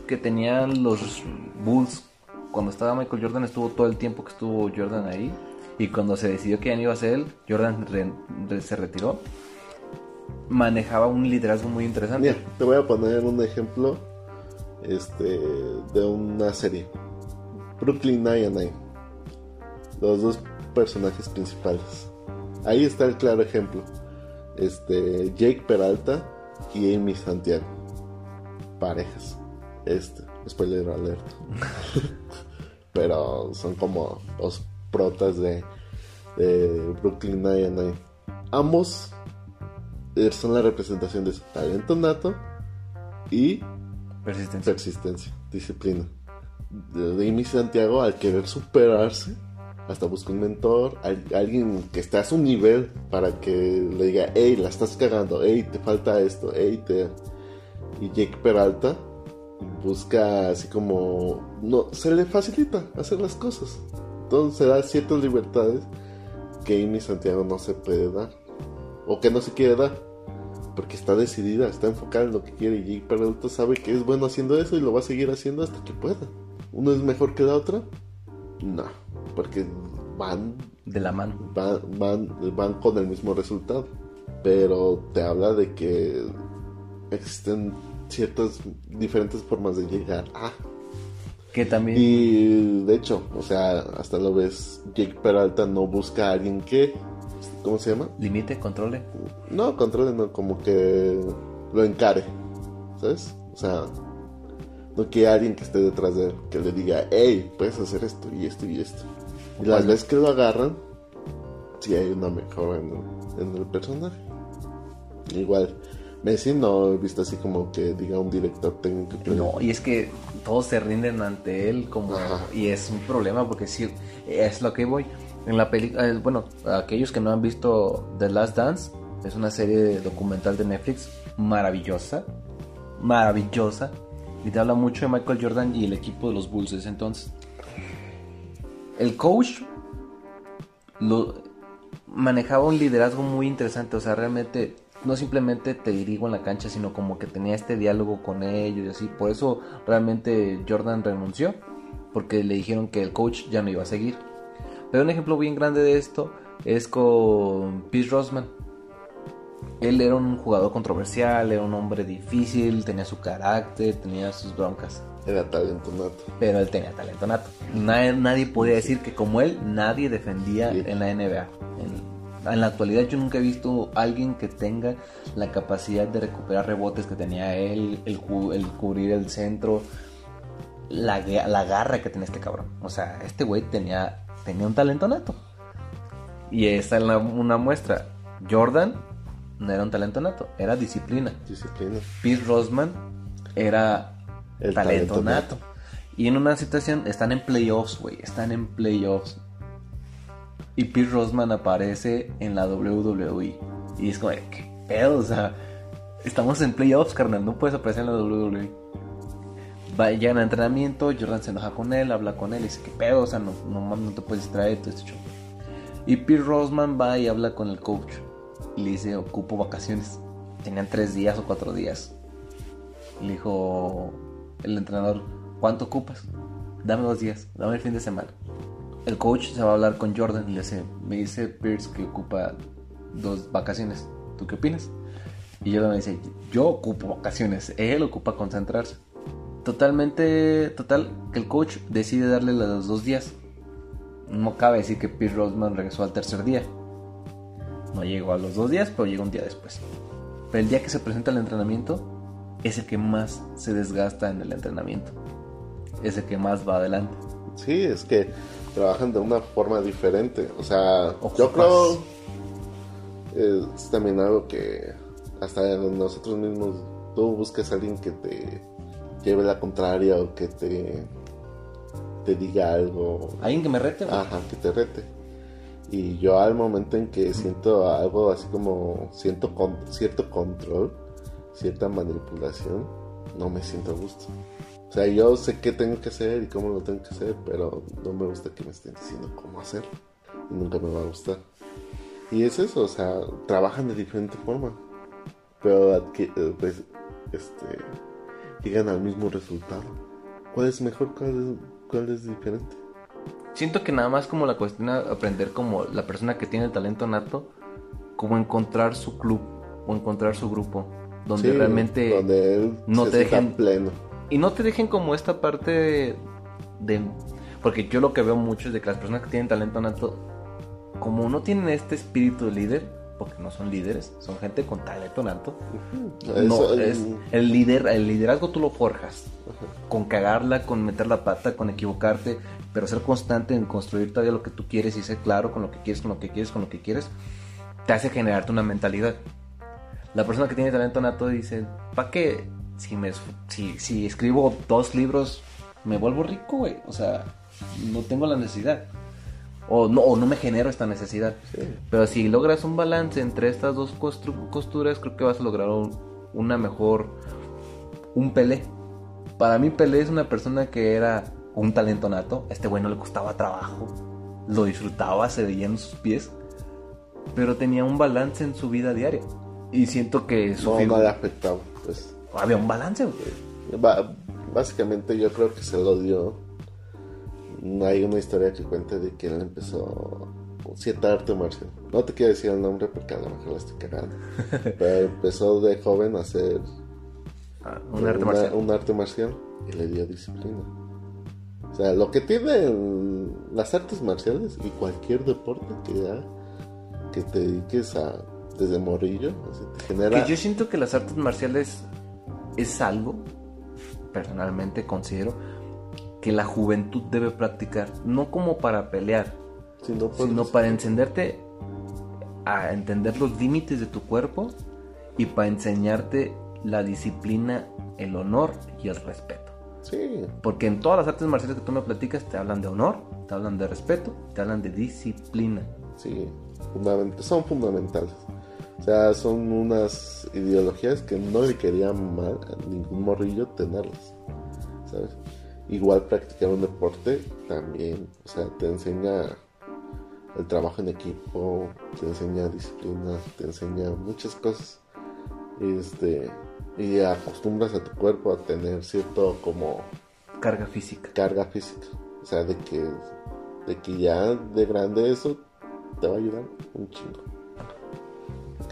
que tenían los Bulls cuando estaba Michael Jordan estuvo todo el tiempo que estuvo Jordan ahí. Y cuando se decidió que ya no iba a ser él, Jordan se retiró. Manejaba un liderazgo muy interesante. mira, te voy a poner un ejemplo este, de una serie. Brooklyn Nine-Nine. Los dos personajes principales. Ahí está el claro ejemplo. Este, Jake Peralta y Amy Santiago. Parejas. Este, spoiler alert. <laughs> Pero son como los protas de, de Brooklyn Nine-Nine. Ambos eh, son la representación de su talento nato y Persistencia. persistencia, disciplina. Amy Santiago, al querer superarse, hasta busca un mentor, al- alguien que esté a su nivel para que le diga, hey, la estás cagando, hey, te falta esto, hey, te... Y Jake Peralta busca así como... No, se le facilita hacer las cosas. Entonces se da ciertas libertades que Amy Santiago no se puede dar. O que no se quiere dar. Porque está decidida, está enfocada en lo que quiere. Y Jake Peralta sabe que es bueno haciendo eso y lo va a seguir haciendo hasta que pueda. ¿Uno es mejor que la otra? No, porque van de la mano. Van, van, van con el mismo resultado. Pero te habla de que existen ciertas diferentes formas de llegar a. Que también. Y de hecho, o sea, hasta lo ves, Jake Peralta no busca a alguien que. ¿Cómo se llama? Limite, controle. No, controle, no, como que lo encare. ¿Sabes? O sea, no que alguien que esté detrás de él, que le diga, hey, puedes hacer esto y esto y esto. Y las veces que lo agarran, sí hay una mejora en el, en el personaje. Igual, Messi no he visto así como que diga un director técnico. No, y es que todos se rinden ante él como y es un problema porque sí es lo que voy. En la película, eh, bueno, aquellos que no han visto The Last Dance, es una serie documental de Netflix maravillosa, maravillosa y te habla mucho de Michael Jordan y el equipo de los Bulls entonces. El coach lo manejaba un liderazgo muy interesante, o sea, realmente no simplemente te dirigo en la cancha, sino como que tenía este diálogo con ellos y así. Por eso realmente Jordan renunció, porque le dijeron que el coach ya no iba a seguir. Pero un ejemplo bien grande de esto es con Pete Rosman. Él era un jugador controversial, era un hombre difícil, tenía su carácter, tenía sus broncas. Era talento nato. Pero él tenía talento nato. Nadie, podía decir que como él, nadie defendía en la NBA. En, la actualidad yo nunca he visto alguien que tenga la capacidad de recuperar rebotes que tenía él, el, el cubrir el centro, la, la, garra que tenía este cabrón. O sea, este güey tenía, tenía un talento nato. Y esa es una muestra. Jordan no era un talento nato, era disciplina. Disciplina. Pete Rosman era el talento, nato. Y en una situación, están en playoffs, güey, están en playoffs. Y Pete Rosman aparece en la WWE. Y es como, ¿qué pedo? O sea, estamos en playoffs, carnal, no puedes aparecer en la WWE. Va, llegan a entrenamiento, Jordan se enoja con él, habla con él y dice, ¿qué pedo? O sea, no, no, no te puedes distraer, todo este Y Pete Rosman va y habla con el coach y le dice, ocupo vacaciones. Tenían tres días o cuatro días. Le dijo el entrenador, ¿cuánto ocupas? Dame dos días, dame el fin de semana. El coach se va a hablar con Jordan y le dice, me dice Pierce que ocupa dos vacaciones. ¿Tú qué opinas? Y Jordan le dice, yo ocupo vacaciones, él ocupa concentrarse. Totalmente, total, que el coach decide darle los dos días. No cabe decir que Pierce Rosman regresó al tercer día. No llegó a los dos días, pero llegó un día después. Pero el día que se presenta el entrenamiento es el que más se desgasta en el entrenamiento. Es el que más va adelante. Sí, es que trabajan de una forma diferente. O sea, yo creo es también algo que hasta nosotros mismos tú buscas a alguien que te lleve la contraria o que te te diga algo. Alguien que me rete. Ajá, que te rete. Y yo al momento en que siento algo así como siento con, cierto control, cierta manipulación, no me siento a gusto. O sea, yo sé qué tengo que hacer y cómo lo tengo que hacer, pero no me gusta que me estén diciendo cómo hacerlo. Y nunca me va a gustar. Y es eso, o sea, trabajan de diferente forma. Pero pues, este, llegan al mismo resultado. ¿Cuál es mejor? ¿Cuál cuál es diferente? Siento que nada más como la cuestión de aprender como la persona que tiene el talento nato, como encontrar su club o encontrar su grupo, donde realmente no te dejen pleno. Y no te dejen como esta parte de, Porque yo lo que veo mucho es de que las personas que tienen talento nato, como no tienen este espíritu de líder, porque no son líderes, son gente con talento nato. No, es, el líder, el liderazgo tú lo forjas. Con cagarla, con meter la pata, con equivocarte, pero ser constante en construir todavía lo que tú quieres y ser claro con lo que quieres, con lo que quieres, con lo que quieres, te hace generarte una mentalidad. La persona que tiene talento nato dice, ¿para qué? Si, me, si, si escribo dos libros, me vuelvo rico, güey. O sea, no tengo la necesidad. O no, o no me genero esta necesidad. Pero si logras un balance entre estas dos costuras, creo que vas a lograr una mejor... Un Pelé. Para mí Pelé es una persona que era un talento nato. este güey no le costaba trabajo. Lo disfrutaba, se veía en sus pies. Pero tenía un balance en su vida diaria. Y siento que su No, no le afectaba, pues. Había un balance, güey. Ba- básicamente yo creo que se lo dio. Hay una historia que cuenta de que él empezó cierta arte marcial. No te quiero decir el nombre porque a lo mejor la estoy cagando. <laughs> pero empezó de joven a hacer Ah, un arte una- marcial. un arte marcial y le dio disciplina. O sea, lo que tienen las artes marciales y cualquier deporte que, ha- que te dediques a desde te genera... Que yo siento que las artes marciales es algo, personalmente considero, que la juventud debe practicar. No como para pelear, sino para encenderte a entender los límites de tu cuerpo y para enseñarte la disciplina, el honor y el respeto. Sí, Porque en todas las artes marciales que tú me platicas te hablan de honor, te hablan de respeto, te hablan de disciplina. Sí, fundament- son fundamentales. O sea, son unas ideologías que no le quería mal a ningún morrillo tenerlas. ¿Sabes? Igual practicar un deporte también, o sea, te enseña el trabajo en equipo, te enseña disciplina, te enseña muchas cosas. Este, y acostumbras a tu cuerpo a tener cierto como Carga física. carga física. O sea, de que, de que ya de grande eso te va a ayudar un chingo.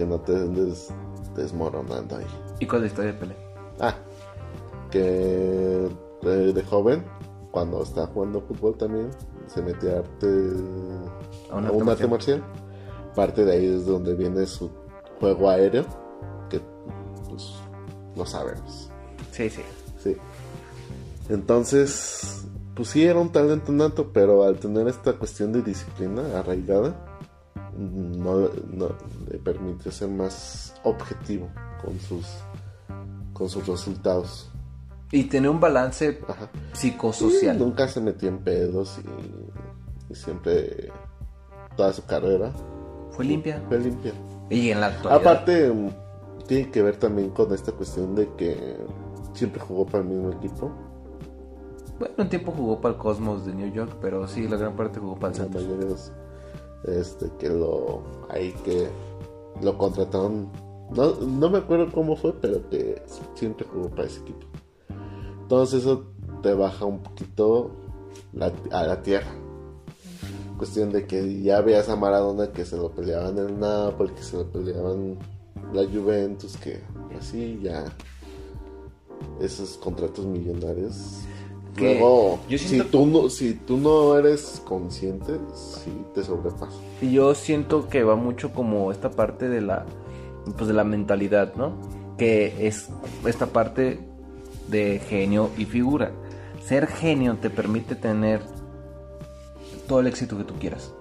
Que no te andes desmoronando ahí. ¿Y cuál es la historia de pelea? Ah, que de, de joven, cuando estaba jugando fútbol también, se metía a arte, A a un arte arte marcial. Parte de ahí es donde viene su juego aéreo, que pues lo sabemos. Sí, sí. Sí. Entonces, pues sí era un talento nato, pero al tener esta cuestión de disciplina arraigada, no, no le permite ser más objetivo con sus con sus resultados. Y tener un balance Ajá. psicosocial. Nunca se metió en pedos y, y siempre toda su carrera Fue limpia. fue limpia. Y en la actualidad. Aparte, mm, tiene que ver también con esta cuestión de que siempre jugó para el mismo equipo. Bueno, un tiempo jugó para el Cosmos de New York, pero sí, la gran parte jugó para el Santos. Este que lo ahí que lo contrataron. No, no me acuerdo cómo fue pero que siempre jugó para ese equipo. Entonces eso te baja un poquito a la tierra. Cuestión de que ya veas a Maradona que se lo peleaban el Napoli que se lo peleaban la Juventus que así ya esos contratos millonarios Que Luego, yo si, tú no, si tú no eres consciente, sí te sobrepasa. Y yo siento que va mucho como esta parte de la pues de la mentalidad, ¿no? Que es esta parte de genio y figura. Ser genio te permite tener todo el éxito que tú quieras.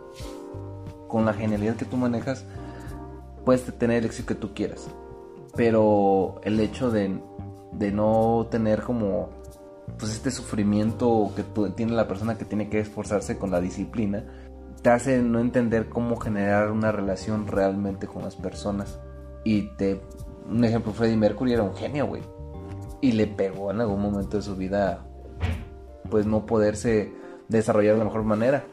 Con la genialidad que tú manejas, puedes tener el éxito que tú quieras. Pero el hecho de, de no tener como pues este sufrimiento que tiene la persona que tiene que esforzarse con la disciplina, te hace no entender cómo generar una relación realmente con las personas. Y te. Un ejemplo, Freddie Mercury era un genio, güey. Y le pegó en algún momento de su vida, pues no poderse desarrollar de la mejor manera.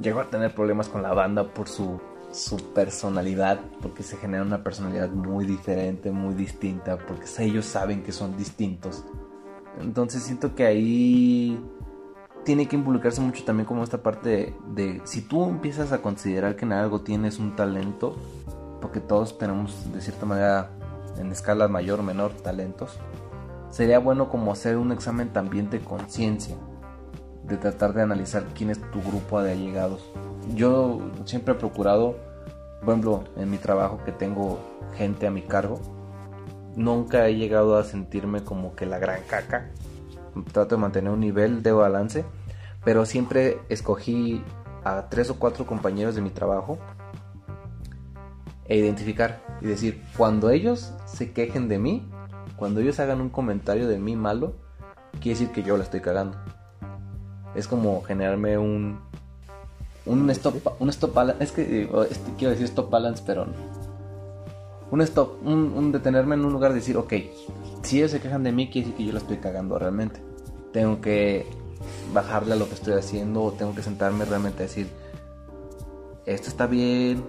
Llegó a tener problemas con la banda por su, su personalidad, porque se genera una personalidad muy diferente, muy distinta, porque ellos saben que son distintos. Entonces siento que ahí tiene que involucrarse mucho también como esta parte de, si tú empiezas a considerar que en algo tienes un talento, porque todos tenemos de cierta manera en escala mayor menor talentos, sería bueno como hacer un examen también de conciencia, de tratar de analizar quién es tu grupo de allegados. Yo siempre he procurado, por ejemplo, en mi trabajo que tengo gente a mi cargo, nunca he llegado a sentirme como que la gran caca. Trato de mantener un nivel de balance, pero siempre escogí a tres o cuatro compañeros de mi trabajo e identificar y decir, cuando ellos se quejen de mí, cuando ellos hagan un comentario de mí malo, quiere decir que yo la estoy cagando. Es como generarme un un stop un stop balance, es que eh, este, quiero decir stop balance, pero un stop, un, detenerme en un lugar y decir, ok, si ellos se quejan de mí, quiere decir que yo la estoy cagando realmente. Tengo que bajarle a lo que estoy haciendo o tengo que sentarme realmente a decir, esto está bien,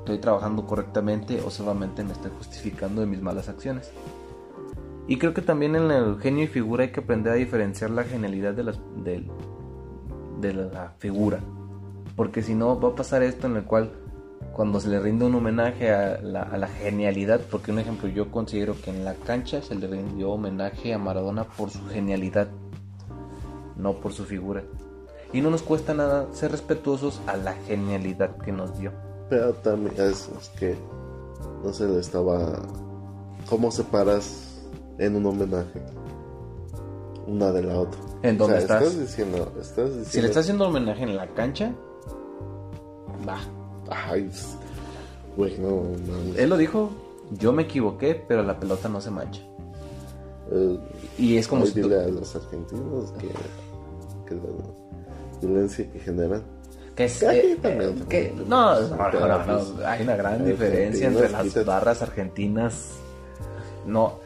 estoy trabajando correctamente o solamente me estoy justificando de mis malas acciones. Y creo que también en el genio y figura hay que aprender a diferenciar la genialidad de, las, de, de la figura. Porque si no va a pasar esto en el cual cuando se le rinde un homenaje a la, a la, genialidad, porque un ejemplo yo considero que en la cancha se le rindió homenaje a Maradona por su genialidad, no por su figura. Y no nos cuesta nada ser respetuosos a la genialidad que nos dio. Pero también es, es que no se le estaba... ¿Cómo separas en un homenaje una de la otra? ¿En dónde O sea, estás? diciendo, estás diciendo... Si le estás haciendo homenaje en la cancha, va. Ay, güey, no, mames. Él lo dijo, yo me equivoqué, pero la pelota no se mancha. Eh, Y es como si tú- dile a los argentinos que, que la violencia que generan Que es, eh, también, eh, también. que- no, no, no, Pero, no, no, pues, hay una gran diferencia entre las barras argentinas. No,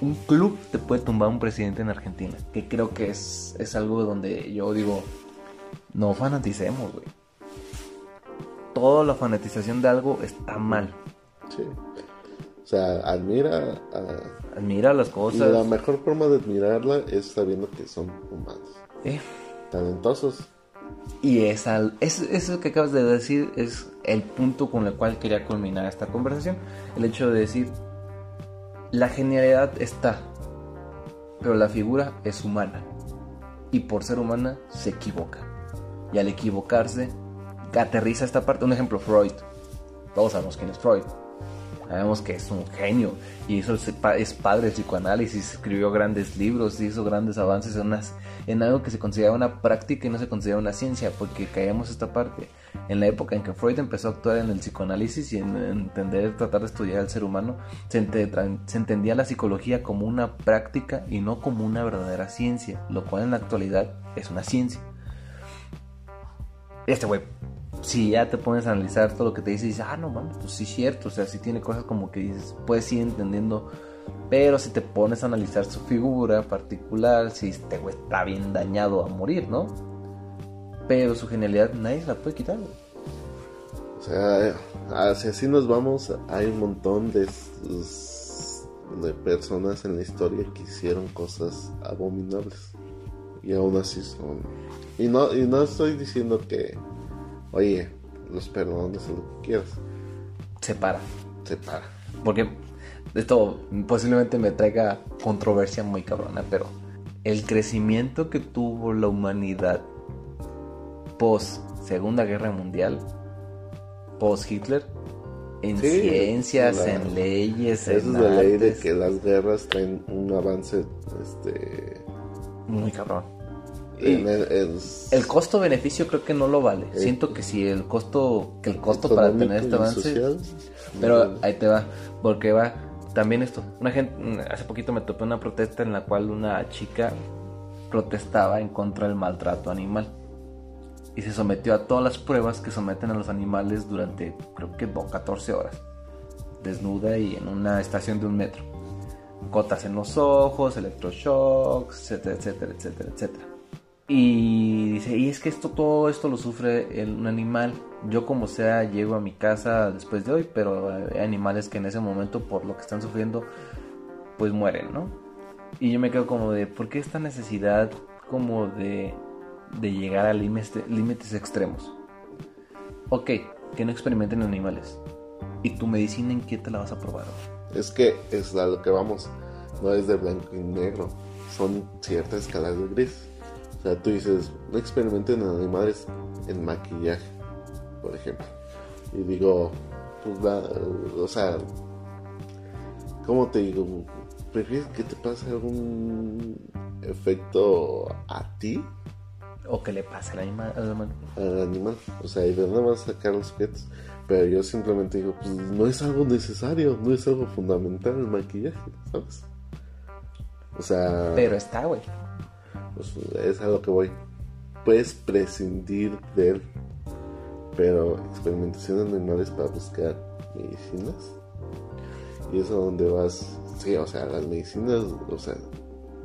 un club te puede tumbar un presidente en Argentina, que creo que es, es algo donde yo digo, no fanaticemos, güey. Toda la fanatización de algo está mal. Sí. O sea, admira a... Admira las Y la cosas. mejor forma de admirarla es sabiendo que son humanos, eh, talentosos. Y es al- es- eso que acabas de decir es el punto con el cual quería culminar esta conversación. El hecho de decir, la genialidad está, pero la figura es humana. Y por ser humana se equivoca. Y al equivocarse, aterriza esta parte. Un ejemplo, Freud. Todos sabemos quién es Freud. Sabemos que es un genio y hizo, es padre del psicoanálisis, escribió grandes libros, hizo grandes avances en, algo que se considera una práctica y no se considera una ciencia, porque caemos esta parte. En la época en que Freud empezó a actuar en el psicoanálisis y en entender, tratar de estudiar al ser humano, se, se entendía la psicología como una práctica y no como una verdadera ciencia, lo cual en la actualidad es una ciencia. Este güey si ya te pones a analizar todo lo que te dice dices, ah, no mames, pues sí es cierto, o sea, sí tiene cosas como que dices, puedes ir entendiendo, pero si te pones a analizar su figura particular, si este güey está bien dañado a morir, ¿no? Pero su genialidad nadie se la puede quitar. O sea, si así nos vamos, hay un montón de, de personas en la historia que hicieron cosas abominables. Y aún así son... Y no, y no estoy diciendo que, oye, los perdones o lo que quieras. Se para. Se para. Porque esto posiblemente me traiga controversia muy cabrona, pero el crecimiento que tuvo la humanidad post Segunda Guerra Mundial, post Hitler, en Sí, ciencias, la- en leyes, Esa es en la ley de que las guerras traen un avance, este... muy cabrón. Y el- en- el costo-beneficio creo que no lo vale. Eh, Siento que si el costo, que el costo para tener este avance social, Pero ahí te va, porque va también esto. Una gente, hace poquito me topé una protesta en la cual una chica protestaba en contra del maltrato animal y se sometió a todas las pruebas que someten a los animales durante creo que do- 14 horas, desnuda y en una estación de un metro. Gotas en los ojos, electroshocks, etcétera, etcétera, etcétera, etcétera. Y dice, y es que esto, todo esto lo sufre el- un animal. Yo como sea llego a mi casa después de hoy, pero hay animales que en ese momento por lo que están sufriendo, pues mueren, ¿no? Y yo me quedo como de, ¿por qué esta necesidad como de, de llegar a límites, extremos? Ok, que no experimenten en animales. ¿Y tu medicina en qué te la vas a probar? Es que es a lo que vamos. No es de blanco y negro. Son ciertas escalas de gris. O sea, tú dices, no experimenten en animales en maquillaje, por ejemplo. Y digo, pues va, o sea, ¿cómo te digo? ¿Prefieres que te pase algún efecto a ti, ¿O qué le pasa al animal? al animal? al animal? O sea, y de vas a sacar los objetos. Pero yo simplemente digo, pues no es algo necesario, no es algo fundamental el maquillaje, ¿sabes? O sea, Pero está, güey. Pues, es a lo que voy. Puedes prescindir de él, pero experimentación en animales para buscar medicinas. Y es a donde vas. Sí, o sea, las medicinas, o sea,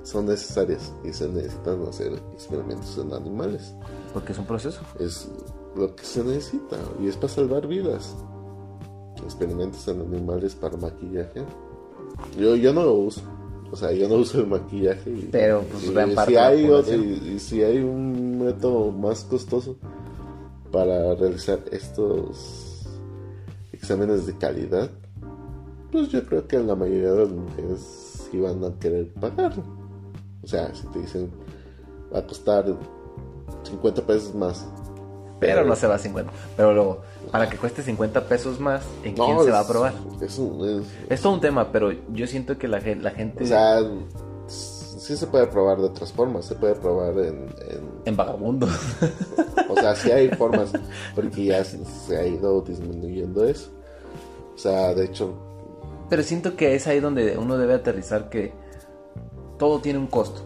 son necesarias y se necesitan hacer experimentos en animales. Porque es un proceso. Es lo que se necesita y es para salvar vidas. experimentos en animales para maquillaje. Yo, yo no lo uso. O sea, yo no uso el maquillaje. Y, Pero, pues, y gran parte si hay, y- y si hay un método más costoso para realizar estos exámenes de calidad, pues yo creo que la mayoría de las mujeres sí van a querer pagarlo. O sea, si te dicen va a costar 50 pesos más. Pero no se va a 50. Pero luego, para que cueste 50 pesos más, ¿en quién se va a probar? Es un, es- Es todo un tema, pero yo siento que la, la gente o sea, sí se puede probar de otras formas. Se puede probar en, en- en vagabundos. o sea, sí hay <laughs> formas, porque ya se ha ido disminuyendo eso. O sea, de hecho, pero siento que es ahí donde uno debe aterrizar que todo tiene un costo.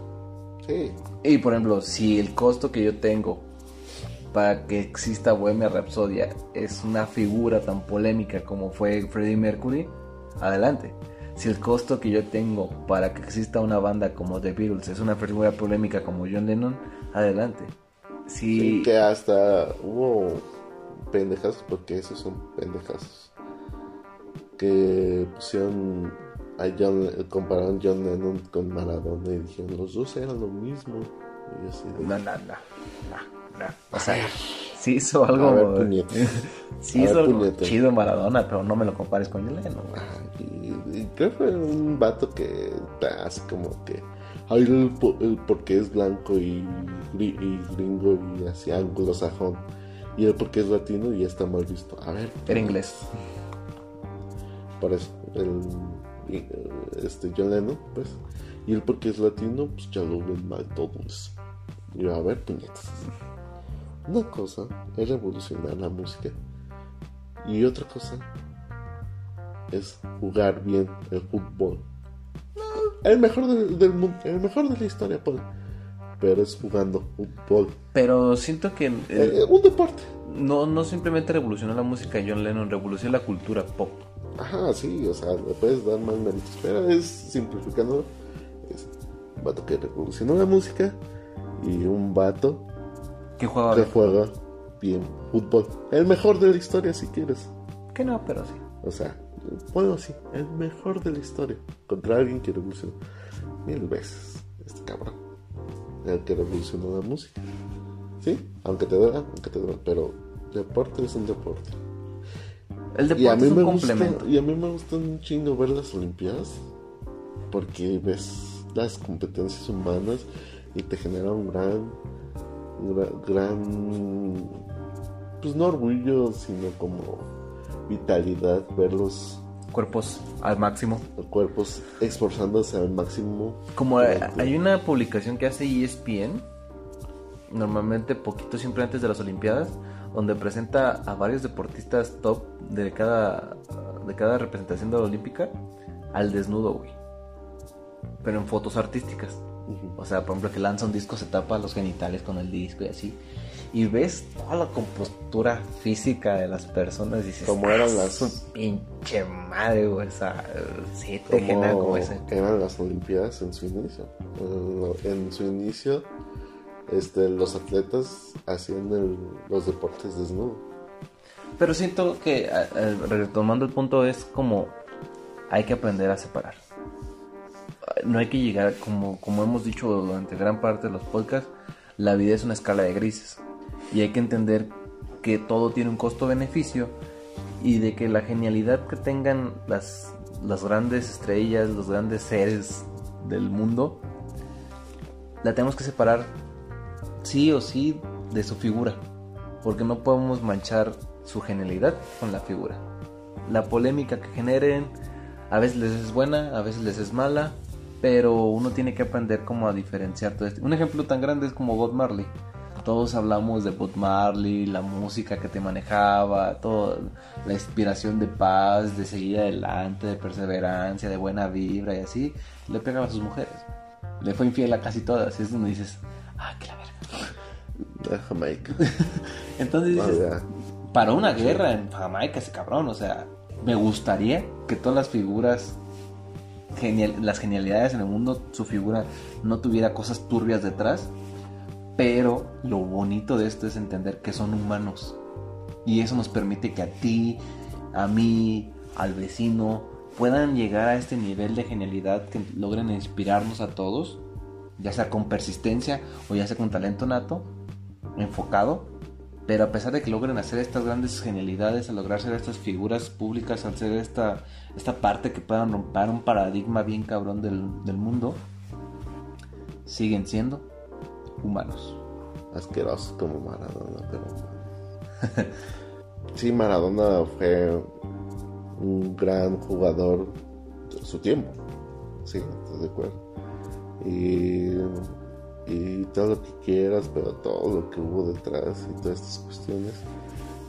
sí, Y por ejemplo, si el costo que yo tengo para que exista Bohemia Rhapsodia es una figura tan polémica como fue Freddie Mercury, adelante. Si el costo que yo tengo para que exista una banda como The Beatles es una figura polémica como John Lennon, adelante. Si sí, que hasta hubo pendejazos, porque esos son pendejazos. Que pusieron a John, compararon John Lennon con Maradona y dijeron los dos eran lo mismo. Y así de, no, no, no, no, no. O sea, sí hizo algo. A ver, sí A hizo ver, algo puñetas. chido Maradona, pero no me lo compares con. "Ah", Y, y creo que fue un vato que así como que. Ay, el, el porque es blanco y, gri- y gringo y así anglosajón. Y él porque es latino y ya está mal visto. A ver. Era inglés. Por eso, el, eh, este John Lennon, pues. Y él porque es latino, pues ya lo ven mal todos. Y yo, a ver, puñetas. Una cosa es revolucionar la música. Y otra cosa es jugar bien el fútbol. El mejor del, del mundo, el mejor de la historia, pues. Pero es jugando fútbol. Pero siento que eh, Eh, un deporte. no, no simplemente revolucionó la música de John Lennon, revolucionó la cultura pop. Ajá, sí, o sea, le puedes dar más méritos, pero es simplificando. Es un vato que revolucionó la música y un vato Que jugaba que juega bien fútbol. El mejor de la historia, si quieres. Que no, pero sí. O sea, bueno, sí, el mejor de la historia. Contra alguien que revolucionó mil veces. Este cabrón. El que revolucionó la música. Sí, aunque te duela, aunque te duela, pero deporte es un deporte. El Y a deporte mí es un me complemento. gusta, y a mí me gusta un chingo ver las Olimpiadas porque ves las competencias humanas y te genera un gran, gran, pues no orgullo, sino como vitalidad ver los Cuerpos al máximo. cuerpos esforzándose al máximo. Como eh, hay una publicación que hace ESPN, normalmente poquito siempre antes de las Olimpiadas, donde presenta a varios deportistas top de cada, de cada representación de la Olímpica al desnudo, güey. Pero en fotos artísticas. O sea, por ejemplo, que lanza un disco, se tapa los genitales con el disco y así. Y ves toda la compostura física de las personas y dices, Como eran "Ah, las- su pinche madre, güey. O sea, sí, te genera como ese. eran las Olimpiadas en su inicio. En, su inicio, este, los atletas hacían el- los deportes desnudos. Pero siento que, retomando el punto, es como hay que aprender a separar. No hay que llegar, como, como hemos dicho durante gran parte de los podcasts, la vida es una escala de grises. Y hay que entender que todo tiene un costo-beneficio y de que la genialidad que tengan las, las grandes estrellas, los grandes seres del mundo, la tenemos que separar sí o sí de su figura, porque no podemos manchar su genialidad con la figura. La polémica que generen, a veces les es buena, a veces les es mala, pero uno tiene que aprender cómo a diferenciar todo esto. Un ejemplo tan grande es como Bob Marley. Todos hablamos de Bob Marley, la música que te manejaba, toda la inspiración de paz, de seguir adelante, de perseverancia, de buena vibra y así. Le pegaba a sus mujeres. Le fue infiel a casi todas. Y es donde dices, ah, que la verga. Jamaica. <laughs> Entonces dices, para una guerra en Jamaica ese cabrón, o sea, me gustaría que todas las figuras, las genialidades en el mundo, su figura no tuviera cosas turbias detrás, pero lo bonito de esto es entender que son humanos. Y eso nos permite que a ti a mí, al vecino, puedan llegar a este nivel de genialidad que logren inspirarnos a todos, ya sea con persistencia o ya sea con talento nato, enfocado, pero a pesar de que logren hacer estas grandes genialidades, a lograr ser estas figuras públicas, al ser esta, esta parte que puedan romper un paradigma bien cabrón del, del mundo, siguen siendo humanos. Asquerosos como Maradona, pero <laughs> sí, Maradona fue un gran jugador de su tiempo. Sí, ¿estás de acuerdo? Y, y todo lo que quieras, pero todo lo que hubo detrás y todas estas cuestiones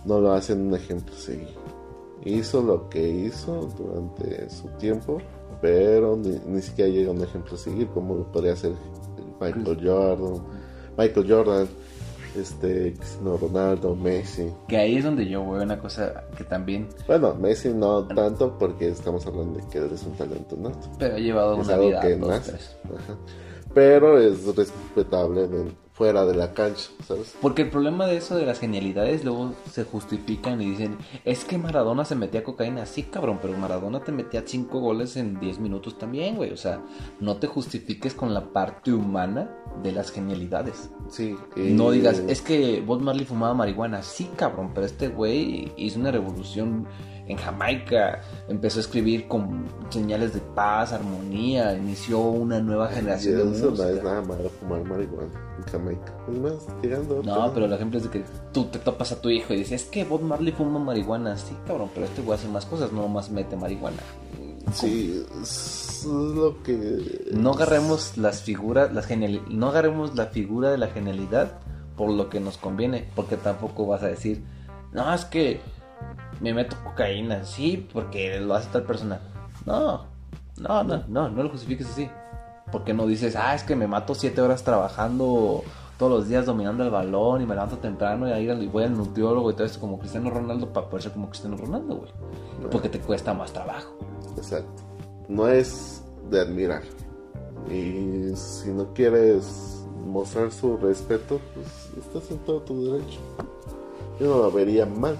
no lo hacen un ejemplo a seguir. Hizo lo que hizo durante su tiempo, pero ni, ni siquiera llega un ejemplo a seguir, como lo podría hacer Michael Jordan. Michael Jordan, este, Cristiano Ronaldo, Messi. Que ahí es donde yo veo una cosa que también, Bueno, Messi no tanto porque estamos hablando de que eres un talento nato. pero ha llevado Es una algo vida que dos, nace. Ajá. Pero es respetable fuera de la cancha, ¿sabes? Porque el problema de eso de las genialidades luego se justifican y dicen, es que Maradona se metía cocaína, sí cabrón, pero Maradona te metía cinco goles en 10 minutos también, güey. O sea, no te justifiques con la parte humana de las genialidades. Sí. No digas, es que Bob Marley fumaba marihuana, sí cabrón, pero este güey hizo una revolución en Jamaica, empezó a escribir con señales de paz, armonía, inició una nueva generación de eso no música. es nada malo fumar marihuana en Jamaica. Es más, llegando. No, pero el ejemplo es de que tú te topas a tu hijo y dices, es que Bob Marley fuma marihuana. Sí, cabrón, pero este güey hace más cosas, no más mete marihuana. Sí, es lo que. No agarremos las figuras, las geniali- no agarremos la figura de la genialidad por lo que nos conviene, porque tampoco vas a decir, no, es que me meto cocaína, sí, porque lo hace tal persona. No, no, no, no, no lo justifiques así. Porque no dices, ah, es que me mato siete horas trabajando todos los días dominando el balón y me levanto temprano y ahí voy al nutriólogo y todo esto como Cristiano Ronaldo para poder ser como Cristiano Ronaldo, güey. Porque te cuesta más trabajo. Exacto. No es de admirar. Y si no quieres mostrar su respeto, pues estás en todo tu derecho. Yo no lo vería mal.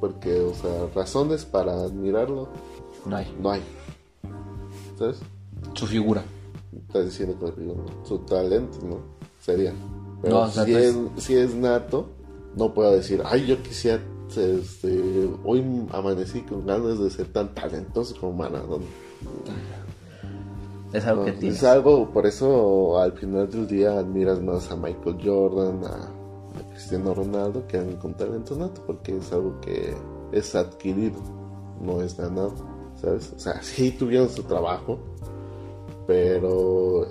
Porque, o sea, razones para admirarlo No hay. no hay. ¿Sabes? Su figura. Estás diciendo que ¿no? su talento, ¿no? Sería. Pero No, o sea, si, pues- es, si es nato, no puedo decir, ay, yo quisiera, este, hoy amanecí con ganas de ser tan talentoso como Maradona. Es algo No, que tienes. es algo, por eso al final del día admiras más a Michael Jordan, a Cristiano Ronaldo que a con talento nato, porque es algo que es adquirido, no es ganado, ¿sabes? O sea, sí tuvieron su trabajo, pero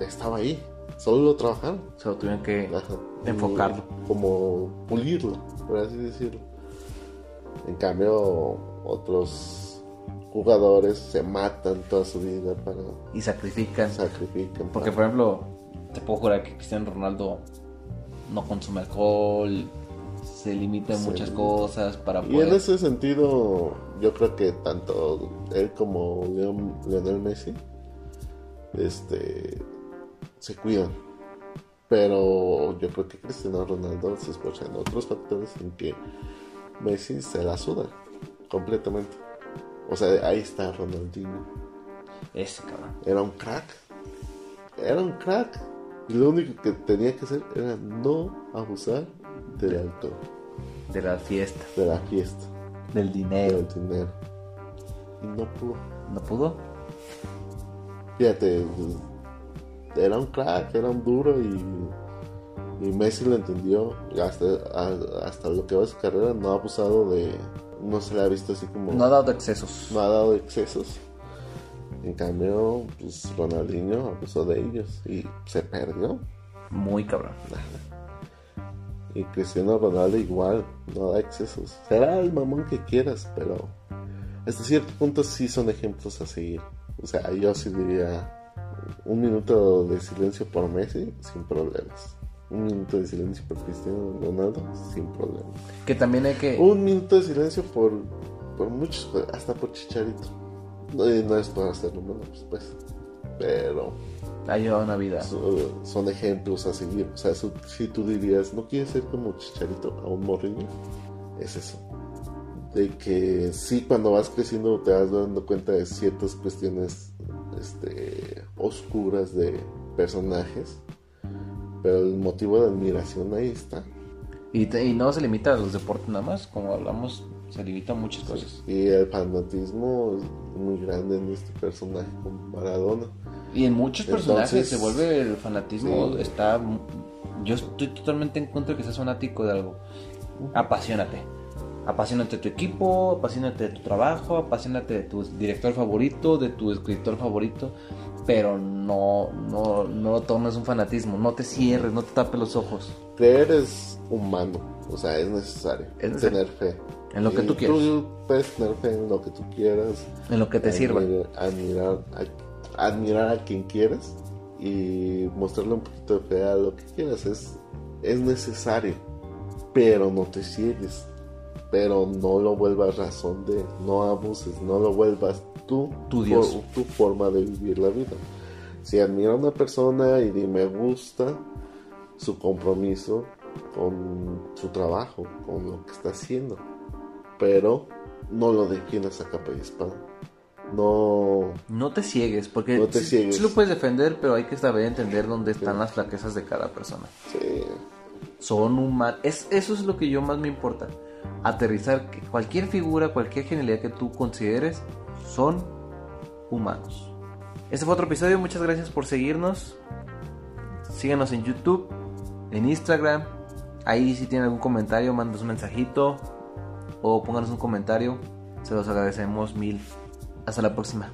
estaba ahí, solo lo trabajaron. Solo tuvieron que Ajá. enfocarlo. Y Como pulirlo, por así decirlo. En cambio, otros jugadores se matan toda su vida para y sacrifican. sacrifican. Porque, para- por ejemplo, te puedo jurar que Cristiano Ronaldo no consume alcohol, se limita en Sí. muchas cosas para Y en poder. ese sentido, yo creo que tanto él como Leon- Lionel Messi este, se cuidan. Pero yo creo que Cristiano Ronaldo se esfuerza en otros factores en que Messi se la suda completamente. O sea, ahí está Ronaldinho. Ese cabrón. Era un crack. Era un crack. Y lo único que tenía que hacer era no abusar del alcohol, De la fiesta, de la fiesta. del dinero. del dinero. Y no pudo. ¿No pudo? Fíjate, era un crack, era un duro y, y Messi lo entendió. Hasta, hasta lo que va de su carrera no ha abusado de. No se le ha visto así como. No ha dado excesos. no ha dado excesos. En cambio, pues Ronaldinho abusó de ellos y se perdió. Muy cabrón. Y Cristiano Ronaldo igual, no da excesos. Será el mamón que quieras, pero hasta cierto punto sí son ejemplos a seguir. O sea, yo sí diría un minuto de silencio por Messi sin problemas. Un minuto de silencio por Cristiano Ronaldo sin problemas. Que también hay que. Un minuto de silencio por, por muchos, hasta por Chicharito. No, y no es por hacer números, pues. Pero Ha llevado una vida. so- son ejemplos a seguir. O sea, si tú dirías, no quieres ser como Chicharito a un morrillo, es eso. de que sí, cuando vas creciendo te vas dando cuenta de ciertas cuestiones este, oscuras de personajes, pero el motivo de admiración ahí está. Y, te- y no se limita a los deportes nada más, como hablamos, se limita a muchas cosas. Y el fanatismo muy grande en este personaje con Maradona. Y en muchos personajes Entonces- se vuelve el fanatismo, Sí. está... Yo estoy totalmente en contra de que seas fanático de algo. Apasionate. Apasionate de tu equipo, apasionate de tu trabajo, apasionate de tu director favorito, de tu escritor favorito, pero no, no, no lo tomes un fanatismo, no te cierres, no te tapes los ojos. Creer es humano, o sea, es necesario. Es necesario. tener fe. En lo que tú quieras. Tú puedes tener fe en lo que tú quieras. En lo que te sirva. Admir- Admirar a, admirar a quien quieras y mostrarle un poquito de fe a lo que quieras. Es, es necesario, pero no te ciegues. Pero no lo vuelvas razón de, no abuses, no lo vuelvas tú, Tu Dios. tu forma de vivir la vida. Si admira a una persona y me gusta su compromiso con su trabajo, con lo que está haciendo, pero no lo defiendas a capa y espada. No, No te ciegues, porque No te sí, ciegues. sí lo puedes defender, pero hay que saber entender dónde están las flaquezas de cada persona. sí, Son humanos. Es, eso es lo que yo más me importa. Aterrizar que cualquier figura, cualquier genialidad que tú consideres, son humanos. Este fue otro episodio. Muchas gracias por seguirnos. Síganos en YouTube, en Instagram. Ahí si tienen algún comentario, mándanos un mensajito o pónganos un comentario. Se los agradecemos mil. Hasta la próxima.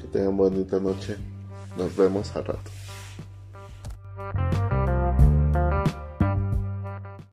que tengan bonita noche. Nos vemos al rato.